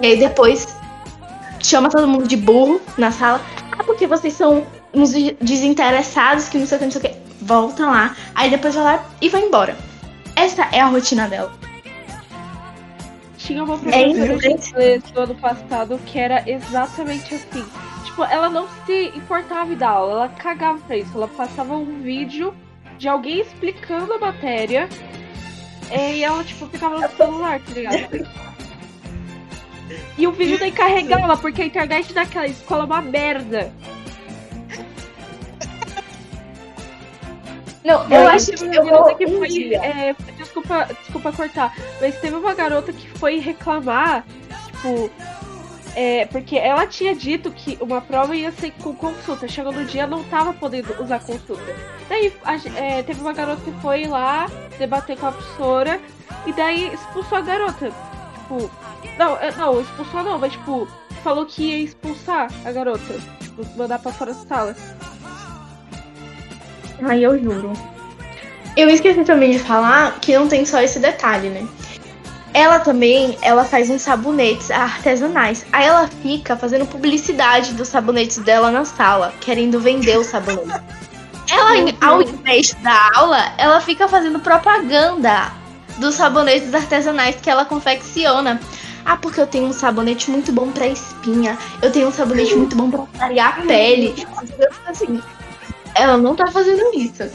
E aí depois chama todo mundo de burro na sala. Ah, porque vocês são uns de- desinteressados, que não sei o que, não sei o que. Volta lá. Aí depois vai lá e vai embora. Essa é a rotina dela. Tinha uma É professora de inglês. do ano passado que era exatamente assim. Tipo, ela não se importava em dar aula, ela cagava pra isso. Ela passava um vídeo de alguém explicando a matéria é, e ela, tipo, ficava no celular, tá ligado? E o vídeo nem carregava, porque a internet daquela escola é uma merda. Não, eu acho que uma eu garota que um foi. é, desculpa, desculpa cortar, mas teve uma garota que foi reclamar, tipo. é, porque ela tinha dito que uma prova ia ser com consulta. Chegou no dia não tava podendo usar consulta. Daí a é, teve uma garota que foi lá debater com a professora e daí expulsou a garota. Tipo. Não, é, não, expulsou não, mas tipo, falou que ia expulsar a garota. Tipo, mandar pra fora da sala. Ai, eu juro. Eu esqueci também de falar que não tem só esse detalhe, né? Ela também, ela faz uns sabonetes artesanais. Aí ela fica fazendo publicidade dos sabonetes dela na sala, querendo vender os sabonetes. Ela, ao invés da aula, ela fica fazendo propaganda dos sabonetes artesanais que ela confecciona. Ah, porque eu tenho um sabonete muito bom pra espinha. Eu tenho um sabonete muito bom pra clarear a pele. Eu fico assim, ela não tá fazendo isso.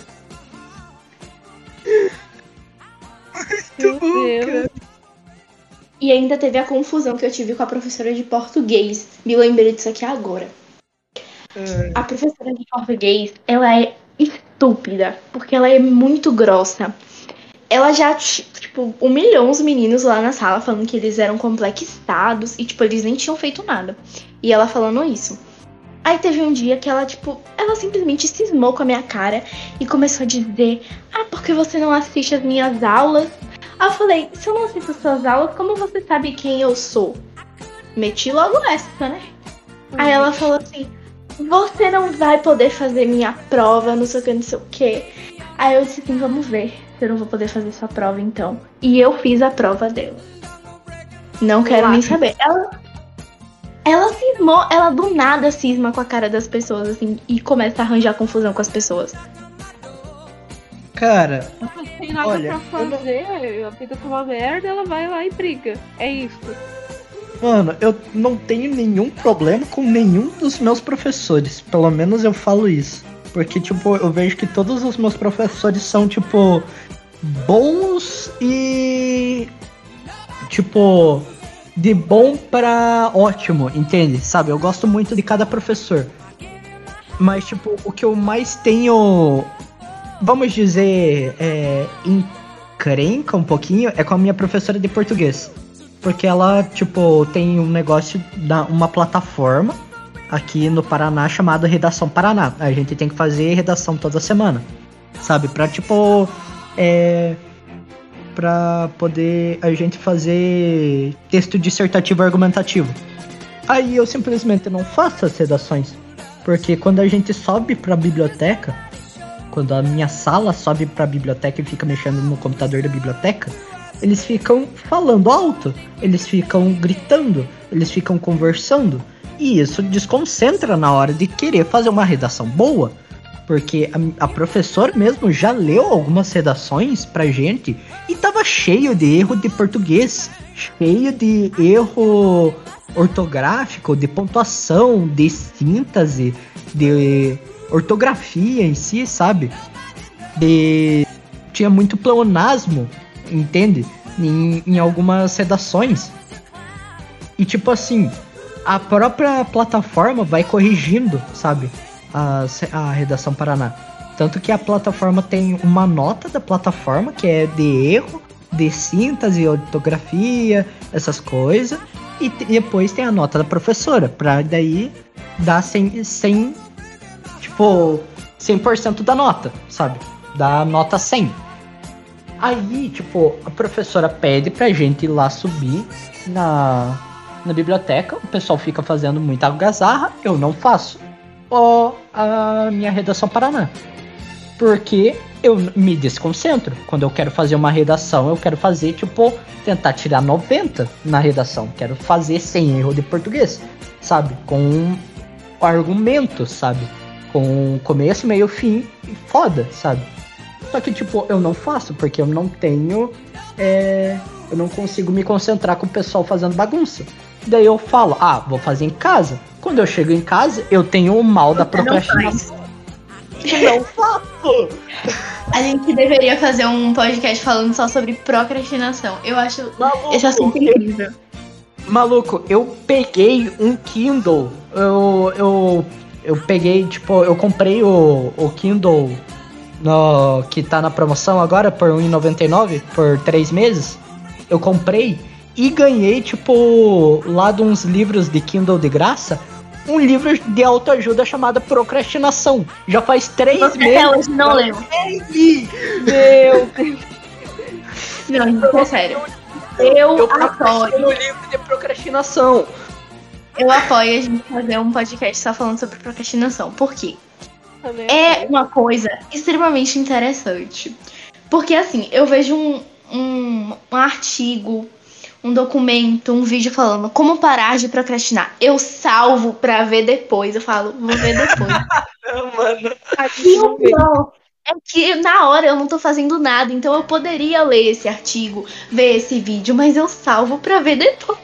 Meu Deus. E ainda teve a confusão que eu tive com a professora de português. Me lembrei disso aqui agora. A professora de português, ela é estúpida, porque ela é muito grossa. Ela já, tipo, humilhou os meninos lá na sala, falando que eles eram complexados e, tipo, eles nem tinham feito nada. E ela falando isso. Aí teve um dia que ela, tipo, ela simplesmente cismou com a minha cara e começou a dizer: Ah, porque você não assiste as minhas aulas? Aí eu falei: Se eu não assisto suas aulas, como você sabe quem eu sou? Meti logo essa, né? Aí ela falou assim: Você não vai poder fazer minha prova, não sei o que, não sei o que. Aí eu disse assim: Vamos ver se eu não vou poder fazer sua prova então. E eu fiz a prova dela. Não quero nem saber. Ela. Ela cismou, ela do nada cisma com a cara das pessoas, assim, e começa a arranjar confusão com as pessoas. Cara, Não tem nada Olha, pra eu não- fazer, a vida tá uma merda, ela vai lá e briga. É isso. mano, eu não tenho nenhum problema com nenhum dos meus professores. Pelo menos eu falo isso. Porque, tipo, eu vejo que todos os meus professores são, tipo, bons e. Tipo, de bom pra ótimo, entende? Sabe? Eu gosto muito de cada professor. Mas, tipo, o que eu mais tenho. Vamos dizer. É, encrenca um pouquinho é com a minha professora de português. Porque ela, tipo, tem um negócio, da, uma plataforma aqui no Paraná chamada Redação Paraná. A gente tem que fazer redação toda semana. Sabe? Pra, tipo. É. Pra poder a gente fazer texto dissertativo argumentativo. Aí eu simplesmente não faço as redações. Porque quando a gente sobe pra biblioteca, quando a minha sala sobe pra biblioteca e fica mexendo no computador da biblioteca, eles ficam falando alto, eles ficam gritando, eles ficam conversando. E isso desconcentra na hora de querer fazer uma redação boa. Porque a, a professora mesmo já leu algumas redações pra gente e tava cheio de erro de português, cheio de erro ortográfico, de pontuação, de síntese, de ortografia em si, sabe? De tinha muito pleonasmo, entende? Em, em algumas redações. E tipo assim, a própria plataforma vai corrigindo, sabe? A, a redação Paraná. Tanto que a plataforma tem uma nota da plataforma que é de erro, de síntese, ortografia, essas coisas. E depois tem a nota da professora, pra daí dar 100, 100 tipo, 100% da nota, sabe? Da nota 100. Aí, tipo, a professora pede pra gente ir lá subir na, na biblioteca, o pessoal fica fazendo muita algazarra, eu não faço a minha redação Paraná. Porque eu me desconcentro. Quando eu quero fazer uma redação, eu quero fazer, tipo, tentar tirar 90 na redação. Quero fazer sem erro de português, sabe? Com argumento, sabe? Com começo, meio, fim e foda, sabe? Só que, tipo, eu não faço, porque eu não tenho. é, eu não consigo me concentrar com o pessoal fazendo bagunça. Daí eu falo, ah, vou fazer em casa. Quando eu chego em casa, eu tenho o mal da procrastinação. Não faço! A gente deveria fazer um podcast falando só sobre procrastinação. Eu acho Maluco, esse assunto eu- incrível. Maluco, eu peguei um Kindle. Eu, eu, eu peguei, tipo, eu comprei o, o Kindle no, que tá na promoção agora por R$1,99 por 3 meses. Eu comprei e ganhei, tipo, lá de uns livros de Kindle de graça, um livro de autoajuda chamado Procrastinação. Já faz 3 Você meses. até hoje não leu. Meu Deus. Não, gente, é sério. Eu, Eu apoio, o livro de procrastinação. eu apoio a gente fazer um podcast só falando sobre procrastinação. Por quê? É uma coisa extremamente interessante. Porque assim, eu vejo um, um, um artigo, um documento, um vídeo falando como parar de procrastinar. Eu salvo pra ver depois. Eu falo, vou ver depois. Mano. E o pior é que na hora eu não tô fazendo nada, então eu poderia ler esse artigo, ver esse vídeo, mas eu salvo pra ver depois.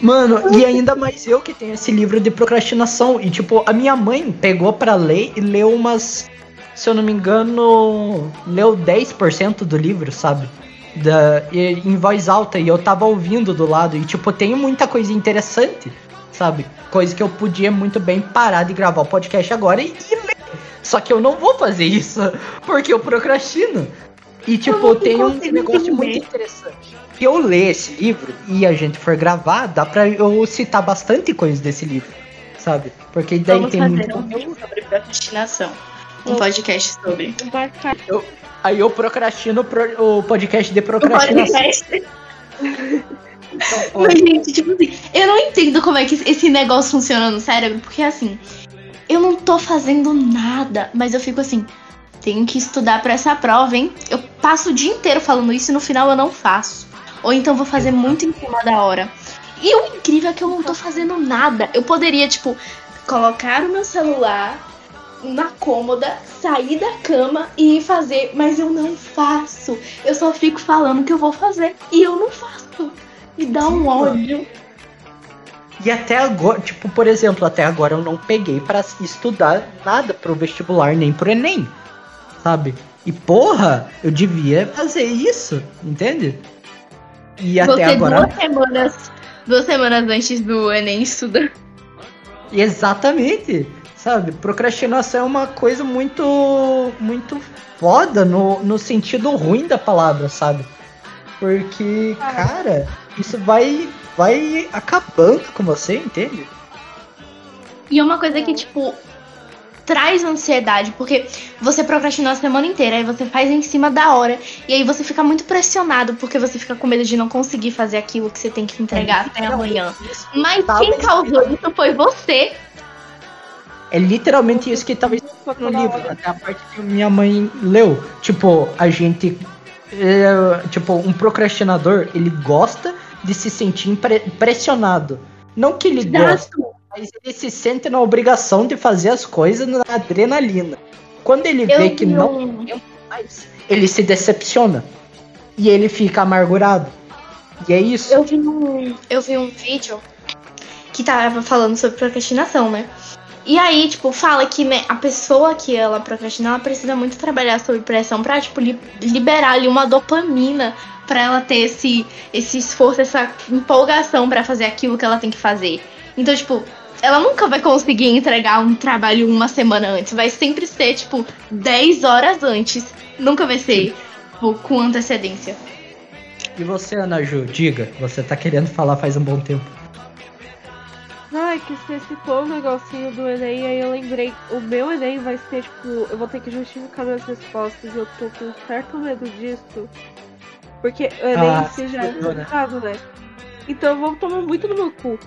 Mano, e ainda mais eu que tenho esse livro de procrastinação. E, tipo, a minha mãe pegou pra ler e leu umas. Se eu não me engano, leu 10% do livro, sabe? Da, em voz alta e eu tava ouvindo do lado. E, tipo, tem muita coisa interessante, sabe? Coisa que eu podia muito bem parar de gravar o podcast agora e, e ler. Só que eu não vou fazer isso, porque eu procrastino. E, tipo, tem um negócio entender. muito interessante. Se eu ler esse livro e a gente for gravar, dá pra eu citar bastante coisa desse livro, sabe? Porque daí Vamos tem muito um sobre procrastinação. Um podcast sobre. Marcar. Aí eu procrastino pro- o podcast de procrastinação. podcast. Mas, gente, tipo assim, eu não entendo como é que esse negócio funciona no cérebro, porque assim, eu não tô fazendo nada, mas eu fico assim, tenho que estudar pra essa prova, hein? Eu passo o dia inteiro falando isso e no final eu não faço. Ou então vou fazer muito em cima da hora. E o incrível é que eu não tô fazendo nada. Eu poderia, tipo, colocar o meu celular na cômoda, sair da cama e ir fazer, mas eu não faço. Eu só fico falando que eu vou fazer e eu não faço. Me dá um ódio. E até agora, tipo, por exemplo, até agora eu não peguei pra estudar nada pro vestibular nem pro Enem, sabe? E porra, eu devia fazer isso, entende? E até Você agora. duas semanas, duas semanas antes do Enem estuda. Exatamente, sabe? Procrastinação é uma coisa muito, muito foda no, no sentido ruim da palavra, sabe? Porque, cara, isso vai, vai acabando com você, entende? E é uma coisa que, tipo, traz ansiedade, porque você procrastinou a semana inteira, aí você faz em cima da hora, e aí você fica muito pressionado, porque você fica com medo de não conseguir fazer aquilo que você tem que entregar até amanhã. Mas Tá, quem causou isso foi você. É literalmente isso que tava escrito no livro, até a parte que minha mãe leu. Tipo, a gente. é, tipo, um procrastinador, ele gosta de se sentir impre- pressionado. Não que ele goste, mas ele se sente na obrigação de fazer as coisas na adrenalina. Quando ele Eu vê que não um- faz, ele se decepciona. E ele fica amargurado. E é isso. Eu vi um, eu vi um vídeo que tava falando sobre procrastinação, né? E aí, tipo, fala que a pessoa que ela procrastina, ela precisa muito trabalhar sob pressão pra, tipo, li- liberar ali uma dopamina pra ela ter esse, esse esforço, essa empolgação pra fazer aquilo que ela tem que fazer. Então, tipo, ela nunca vai conseguir entregar um trabalho uma semana antes. Vai sempre ser, tipo, 10 horas antes. Nunca vai ser tipo, com antecedência. E você, Ana Ju, diga, você tá querendo falar faz um bom tempo. Ai, que você citou o negocinho do Enem, aí eu lembrei, o meu Enem vai ser, tipo, eu vou ter que justificar minhas respostas e eu tô com um certo medo disso. Porque o Enem Ah, si já é né? complicado, né? Então eu vou tomar muito no meu cu.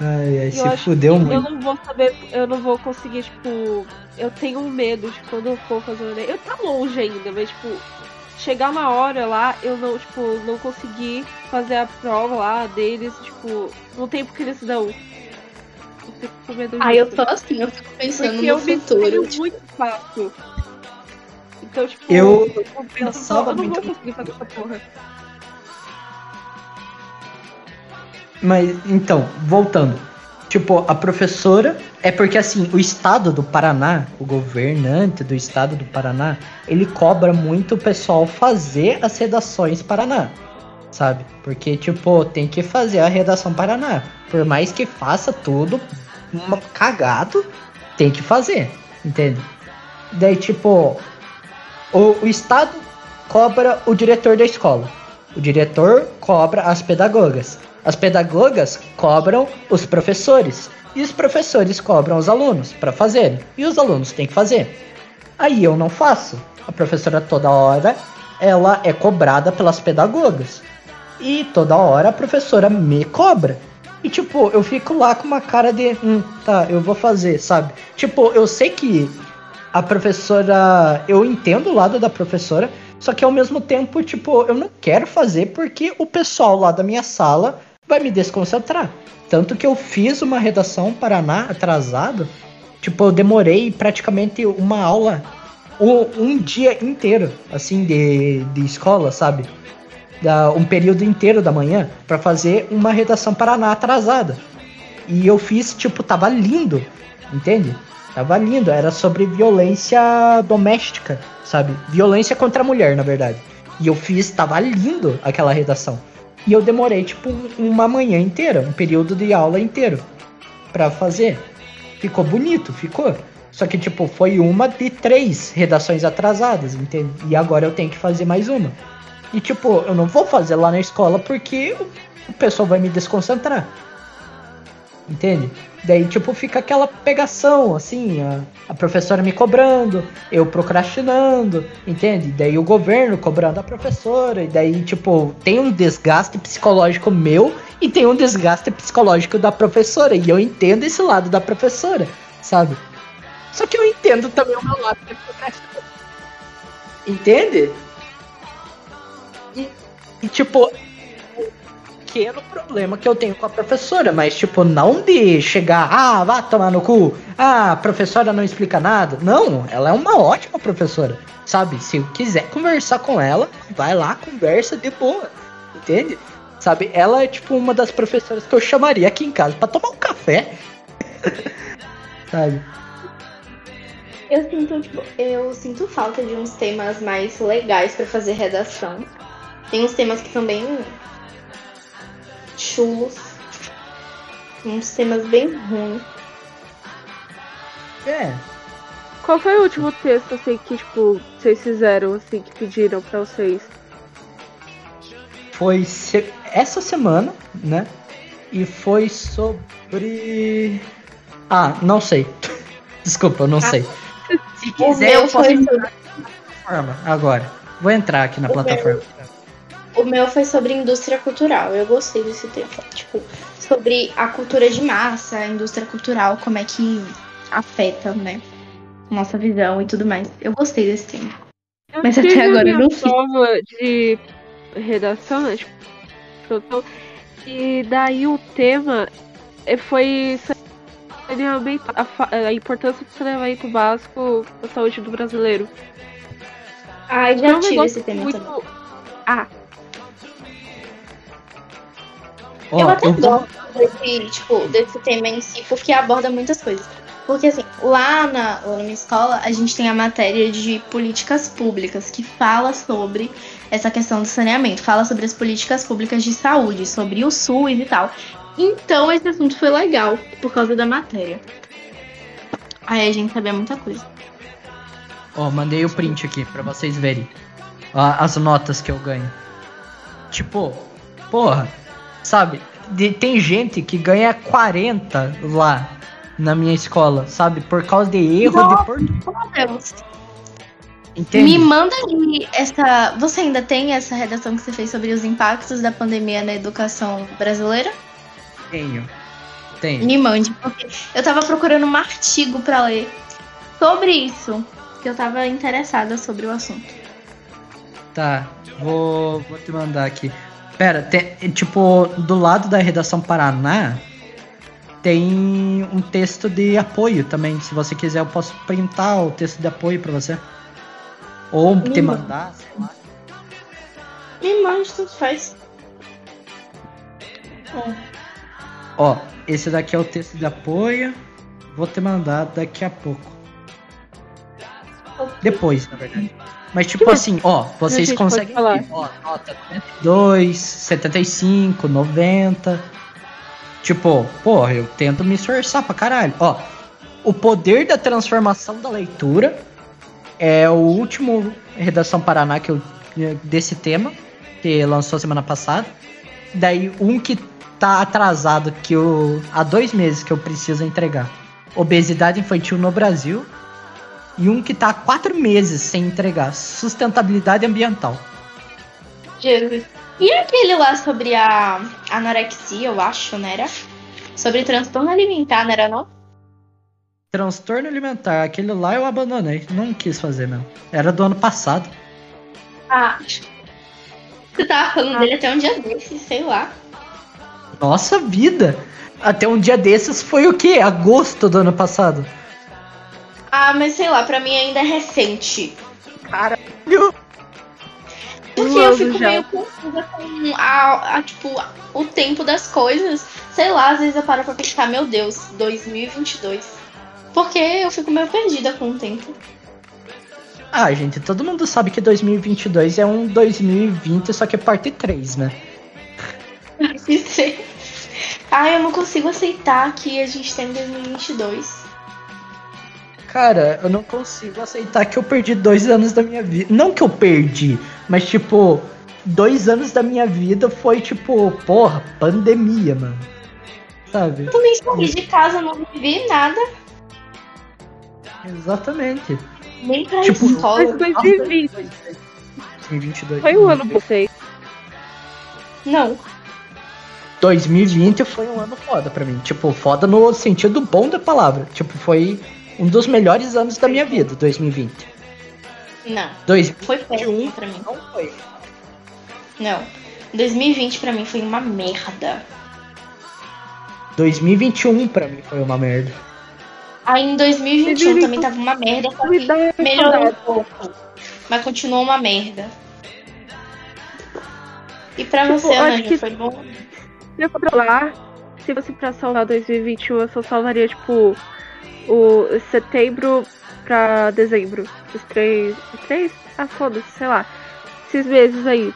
Ai, ai, se fudeu muito. Eu não vou saber, eu não vou conseguir, tipo. Eu tenho medo de quando eu for fazer o Enem. Eu tá longe ainda, mas, tipo, chegar na hora lá, eu não, tipo, não consegui fazer a prova lá deles, tipo, no tempo que eles dão. Eu fico com medo disso. Ah, eu tô assim, eu fico pensando Porque eu no me futuro. distraio tipo, muito fácil. Então, tipo, Eu eu, não- pensava eu não muito vou conseguir fazer essa porra. Mas, então, voltando. Tipo, a professora. É porque, assim, o estado do Paraná, o governante do estado do Paraná, ele cobra muito o pessoal fazer as redações Paraná. Sabe? Porque, tipo, tem que fazer a redação Paraná. Por mais que faça tudo cagado, tem que fazer. Entende? Daí, tipo, o, o estado cobra o diretor da escola. O diretor cobra as pedagogas. As pedagogas cobram os professores. E os professores cobram os alunos para fazerem. E os alunos têm que fazer. Aí eu não faço. A professora toda hora ela é cobrada pelas pedagogas. E toda hora a professora me cobra. E tipo, eu fico lá com uma cara de, hum, tá, eu vou fazer, sabe? Tipo, eu sei que a professora, eu entendo o lado da professora, só que ao mesmo tempo, tipo, eu não quero fazer porque o pessoal lá da minha sala vai me desconcentrar. Tanto que eu fiz uma redação Paraná atrasado. Tipo, eu demorei praticamente uma aula, um, um dia inteiro, assim, de, de escola, sabe? Da, um período inteiro da manhã para fazer uma redação Paraná atrasada. E eu fiz, tipo, tava lindo, entende? Tava lindo, era sobre violência doméstica, sabe? Violência contra a mulher, na verdade. E eu fiz, tava lindo aquela redação. E eu demorei, tipo, uma manhã inteira, um período de aula inteiro pra fazer. Ficou bonito, ficou. Só que, tipo, foi uma de três redações atrasadas, entende? E agora eu tenho que fazer mais uma. E, tipo, eu não vou fazer lá na escola porque o pessoal vai me desconcentrar. Entende? Daí, tipo, fica aquela pegação, assim, a, a professora me cobrando, eu procrastinando, entende? Daí o governo cobrando a professora, e daí, tipo, tem um desgaste psicológico meu e tem um desgaste psicológico da professora, e eu entendo esse lado da professora, sabe? Só que eu entendo também o meu lado procrastinação. Entende? E, e tipo, pequeno problema que eu tenho com a professora, mas tipo, não de chegar, ah, vá tomar no cu, ah, a professora não explica nada. Não, ela é uma ótima professora, sabe? Se eu quiser conversar com ela, vai lá, conversa de boa, entende? Sabe? Ela é tipo uma das professoras que eu chamaria aqui em casa pra tomar um café. sabe? Eu sinto, tipo, eu sinto falta de uns temas mais legais pra fazer redação. Tem uns temas que são bem chulos. Uns temas bem ruins. É. Qual foi o último texto, assim, que, tipo, vocês fizeram, assim, que pediram pra vocês? Foi se- essa semana, né? E foi sobre. Ah, não sei. Desculpa, eu não sei. Se quiser, eu meu posso entrar na plataforma agora. Vou entrar aqui na O plataforma. O meu foi sobre indústria cultural. Eu gostei desse tema. Tipo, sobre a cultura de massa, a indústria cultural, como é que afeta, né? Nossa visão e tudo mais. Eu gostei desse tema. Eu Mas até tive agora eu não prova de redação, né? Tipo, e daí o tema eh, foi saneamento, a, fa- a importância do saneamento básico da saúde do brasileiro. Ai, É já um tive negócio esse tema muito- também. Ah, eu até eu gosto desse, tipo, desse tema em si, porque aborda muitas coisas. Porque assim, lá na, lá na minha escola, a gente tem a matéria de políticas públicas, que fala sobre essa questão do saneamento, fala sobre as políticas públicas de saúde, sobre o SUS e tal. Então esse assunto foi legal, por causa da matéria. Aí a gente sabia muita coisa. Ó, mandei o print aqui pra vocês verem. As notas que eu ganho. Tipo, porra, sabe? De- tem gente que ganha 40 lá na minha escola, sabe? Por causa de erro de Nossa. português. Deus. Entende? Me manda aí essa. Você ainda tem essa redação que você fez sobre os impactos da pandemia na educação brasileira? Tenho. Tenho. Me mande, porque eu tava procurando um artigo pra ler sobre isso, que eu tava interessada sobre o assunto. Tá, vou, vou te mandar aqui. Pera, tem, tipo, do lado da redação Paraná tem um texto de apoio também. Se você quiser, eu posso printar o texto de apoio pra você. Ou Me te manda. mandar, sei lá. Me mande, tudo faz. Ó, esse daqui é o texto de apoio. Vou te mandar daqui a pouco. Depois, na verdade. Mas tipo assim, ó, vocês conseguem ver, ó, nota 92, 75, 90. Tipo, porra, eu tento me esforçar pra caralho. Ó, o poder da transformação da leitura é o último Redação Paraná que eu desse tema, que lançou semana passada. Daí um que tá atrasado que eu há dois meses que eu preciso entregar. Obesidade infantil no Brasil. E um que tá há quatro meses sem entregar. Sustentabilidade ambiental. Jesus. E aquele lá sobre a anorexia, eu acho, né? Era? Sobre transtorno alimentar, não era não? Transtorno alimentar, aquele lá eu abandonei. Não quis fazer mesmo. Era do ano passado. Ah. Você tava falando dele até um dia desses, sei lá. Nossa vida! Até um dia desses foi o quê? Agosto do ano passado. Ah, mas sei lá, pra mim ainda é recente. Viu? Porque eu fico já. meio confusa com a, a, tipo, o tempo das coisas. Sei lá, às vezes eu paro pra pensar, meu Deus, 2022. Porque eu fico meio perdida com o tempo. Ah, gente, todo mundo sabe que 2022 é um 2020, só que é parte 3, né? Ai, eu não consigo aceitar que a gente tem 2022. Cara, eu não consigo aceitar que eu perdi dois anos da minha vida. Não que eu perdi, mas tipo, dois anos da minha vida foi tipo, porra, pandemia, mano. Sabe? Eu também saí de casa, não vivi nada. Exatamente. Nem pra Tipo, escola. Mas 2020 2022. foi um ano pra vocês. Não. 2020 foi um ano foda pra mim. Tipo, foda no sentido bom da palavra. Tipo, foi um dos melhores anos da minha vida, 2020. Não. 2021 Foi péssimo pra mim. não foi. Não. 2020 pra mim foi uma merda. 2021 pra mim foi uma merda. Aí em 2021 também tava uma merda, Me melhorou um pouco. Mas continuou uma merda. E pra Tipo, você, acho Ananja, que- foi bom? Se eu for pra lá, se fosse pra salvar 2021, eu só salvaria, tipo, o setembro pra dezembro. Os três. Os três? Ah, foda-se, sei lá. Esses meses aí.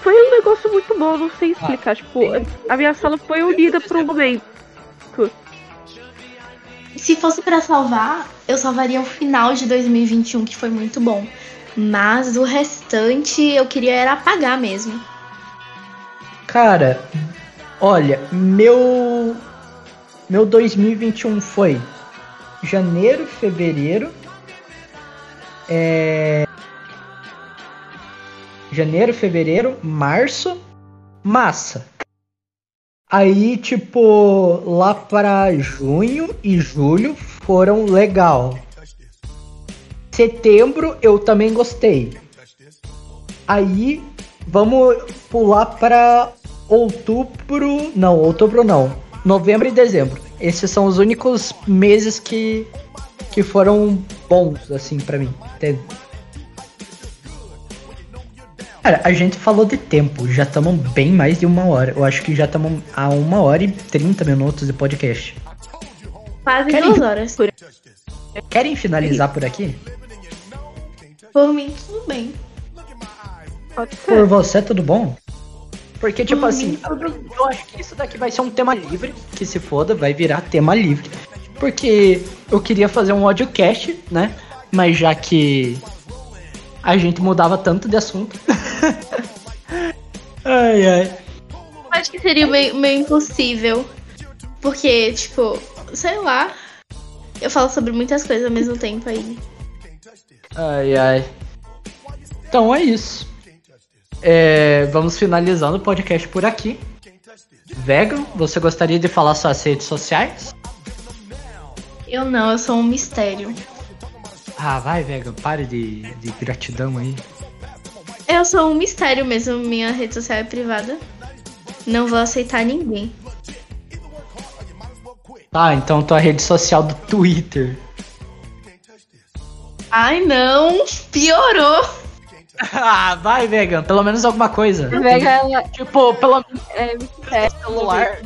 Foi um negócio muito bom, não sei explicar. tipo, a minha sala foi unida por um momento. Se fosse pra salvar, eu salvaria o final de 2021, que foi muito bom. Mas o restante eu queria era apagar mesmo. Cara, olha, meu meu 2021 foi janeiro, fevereiro, é janeiro, fevereiro, março, massa. Aí, tipo, lá para junho e julho foram legal. Setembro eu também gostei. Aí vamos pular para outubro. Não, outubro não. Novembro e dezembro. Esses são os únicos meses que, que foram bons, assim, pra mim. entende? Cara, a gente falou de tempo. Já estamos bem mais de uma hora. Eu acho que já estamos a uma hora e 30 minutos de podcast. Quase Querem- duas horas. Querem finalizar por aqui? Por mim, tudo bem. Por você, tudo bom? Porque, tipo Por assim, eu acho que isso daqui vai ser um tema livre, que se foda, vai virar tema livre. Porque eu queria fazer um audiocast, né? Mas já que a gente mudava tanto de assunto. ai, ai. Acho que seria meio, meio impossível. Porque, tipo, sei lá. Eu falo sobre muitas coisas ao mesmo tempo aí. Ai, ai. Então é isso. É, vamos finalizando o podcast por aqui. Vegan, você gostaria de falar suas redes sociais? Eu não, eu sou um mistério. Ah, vai, Vegan, pare de, de gratidão aí. Eu sou um mistério mesmo, minha rede social é privada. Não vou aceitar ninguém. Tá, então tua rede social do Twitter. Ai não, piorou. Ah, vai, Vegan, pelo menos alguma coisa. Vega ela Tipo, pelo menos é mistério. celular.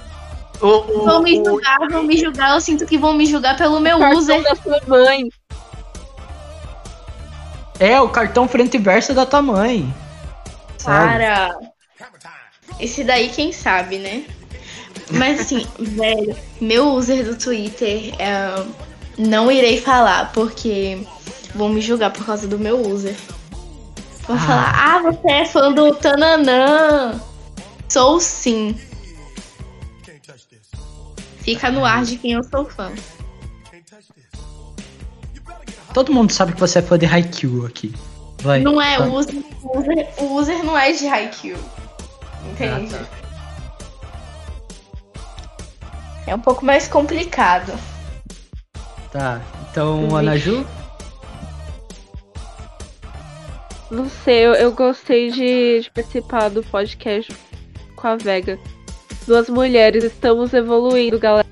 O, o, Vão me o- julgar, vão me julgar. Eu sinto que vão me julgar pelo meu Cartão user. da sua mãe. é, o cartão frente e verso da tua mãe. Sabe? Para. Esse daí, quem sabe, né? Mas assim, velho, meu user do Twitter, é, não irei falar, porque vão me julgar por causa do meu user. Vão Ah. falar, ah, você é fã do Tananã. Sou sim. Fica no ar de quem eu sou fã. Todo mundo sabe que você é fã de Haikyuu aqui. Vai. Não é vai. o user, o user, o user não é de Haikyuu. Entende? Ah, É um pouco mais complicado. Tá, então, Vixe. Ana Ju? Não sei, eu, eu gostei de, de participar do podcast com a Vega. Duas mulheres, estamos evoluindo, galera.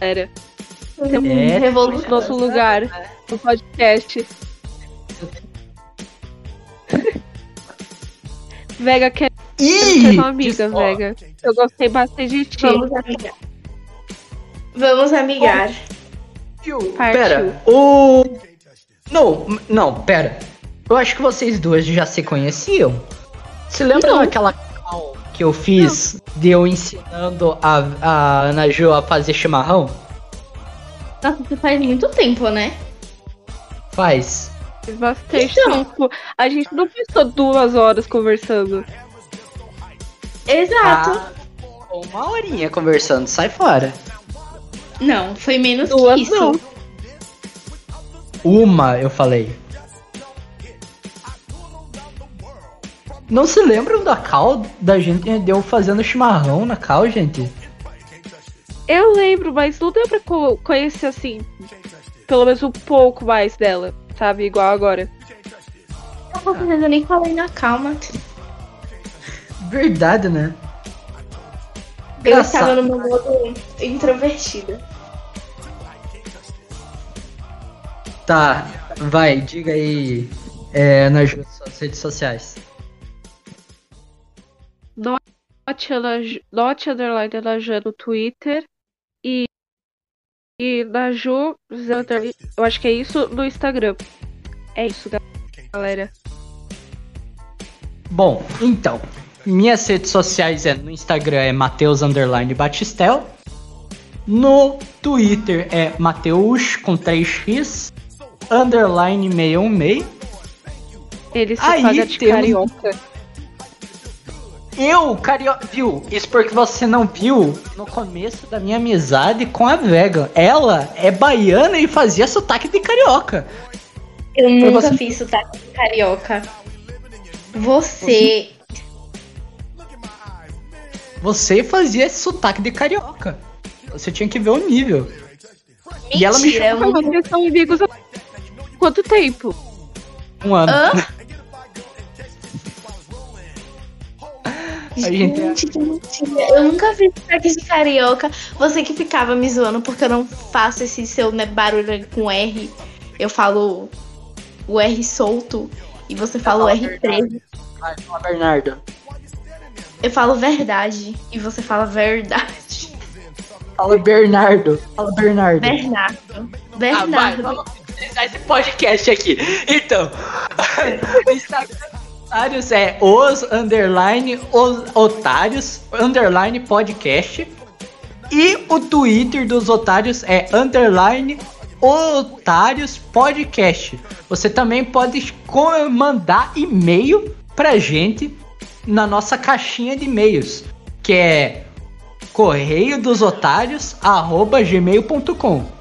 É. Temos nosso lugar no podcast. Vega quer Ih! ser sua amiga, Vega. Eu gostei bastante de ti. Vamos amigar. Vamos amigar. Pera, o. Não, não, pera. Eu acho que vocês duas já se conheciam. Se lembra Não. daquela call que eu fiz de eu ensinando a, a Ana Ju a fazer chimarrão? Nossa, isso faz muito tempo, né? Faz. Bastante Então. tempo. A gente não passou duas horas conversando. Exato. Ah, uma horinha conversando, sai fora. Não, foi menos Duas que isso. não. Uma, eu falei. Não se lembram da cal da gente deu fazendo chimarrão na cal, gente? Eu lembro, mas não deu pra co- conhecer assim. Pelo menos um pouco mais dela, sabe? Igual agora. Com certeza eu nem falei na calma. Verdade, né? Eu Engraçado. estava no meu modo introvertida. Tá, vai, diga aí é, nas suas redes sociais. Not, Ana- not underline no Twitter. E, e na Ju, Zé underline- eu acho que é isso no Instagram. É isso, galera. Bom, então, minhas redes sociais é no Instagram é Mateus underline Batistel. No Twitter é Mateus com 3x underline 616. Ele se Aí paga de temos- carioca. Eu, carioca, viu? Isso porque você não viu no começo da minha amizade com a Vega. Ela é baiana e fazia sotaque de carioca. Eu nunca você- fiz sotaque de carioca. Você. Você fazia sotaque de carioca. Você tinha que ver o nível. E ela me Mentira, nunca. vocês são amigos há quanto tempo? Um ano. Hã? gente Gente, que mentira. Eu nunca fiz sotaque de carioca. Você que ficava me zoando porque eu não faço esse seu né, barulho com R. Eu falo o R solto e você fala o R13. Vai, fala, Bernardo. Eu falo verdade e você fala verdade. Fala Bernardo. Fala Bernardo. Bernardo. Ah, vai, Bernardo. vamos finalizar esse podcast aqui. Então, o Instagram otários é os underline os otários underline podcast e o Twitter dos otários é underline otários podcast. Você também pode mandar e-mail pra gente na nossa caixinha de e-mails, que é correio dos otários gmail.com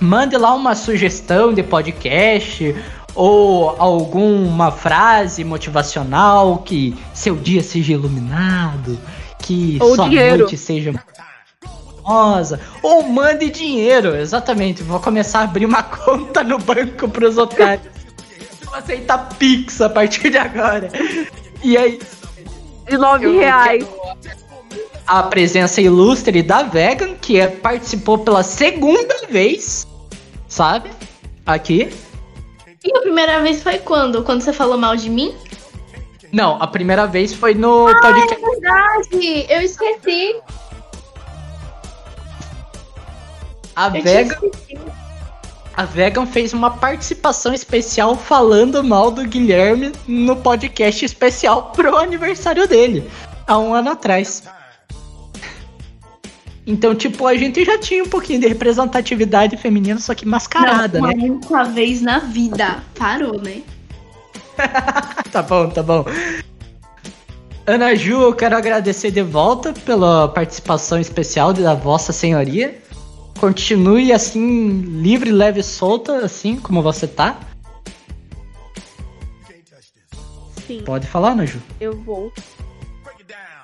mande lá uma sugestão de podcast ou alguma frase motivacional que seu dia seja iluminado, que Ou sua dinheiro. noite seja maravilhosa, ou mande dinheiro, exatamente. Vou começar a abrir uma conta no banco pros otários. Vou aceitar Pix a partir de agora. E aí, De nove reais. a presença ilustre da Vegan, que é- participou pela segunda vez, sabe? Aqui. E a primeira vez foi quando? Quando você falou mal de mim? Não, a primeira vez foi no podcast. Verdade, eu esqueci. A Eu Vegan, a Vegan fez uma participação especial falando mal do Guilherme no podcast especial pro aniversário dele, há um ano atrás. Então, tipo, a gente já tinha um pouquinho de representatividade feminina, só que mascarada, Não, né? uma vez na vida. Parou, né? Tá bom, tá bom. Ana Ju, eu quero agradecer de volta pela participação especial da Vossa Senhoria. Continue assim, livre, leve e solta, assim como você tá. Sim, Pode falar, Ana Ju. eu vou.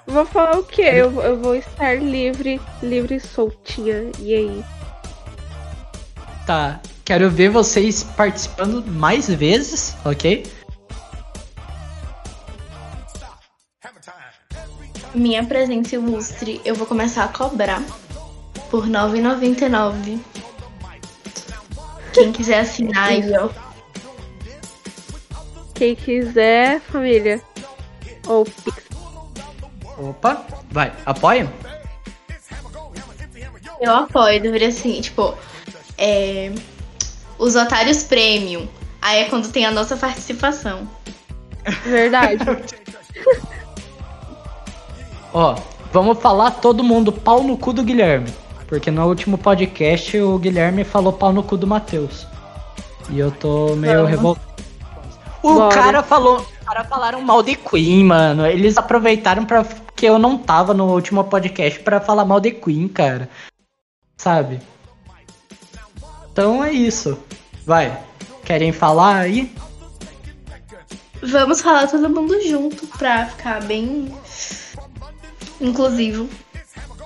Vou falar o quê? Eu, eu vou estar livre, livre e soltinha. E aí? Tá. Quero ver vocês participando mais vezes, ok? Minha presença ilustre, eu vou começar a cobrar por R$ 9,99. Quem quiser assinar aí, ó. Quem quiser, família. Ou Pix. Opa, vai, apoia? Eu apoio, deveria assim, tipo. é, os otários premium. Aí é quando tem a nossa participação. Verdade. Ó, vamos falar todo mundo pau no cu do Guilherme. Porque no último podcast o Guilherme falou pau no cu do Matheus. E eu tô meio revoltado. O Bora. cara falou. Os caras falaram mal de Queen, mano. Eles aproveitaram para que eu não tava no último podcast pra falar mal de Queen, cara. Sabe? Então é isso. Vai. Querem falar aí? Vamos falar todo mundo junto pra ficar bem inclusivo.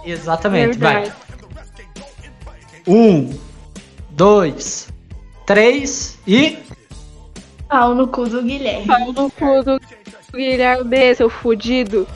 Exatamente, Verdade. vai. Um, dois, três e. Pau no cu do Guilherme. Pau no cu do Guilherme, seu fudido.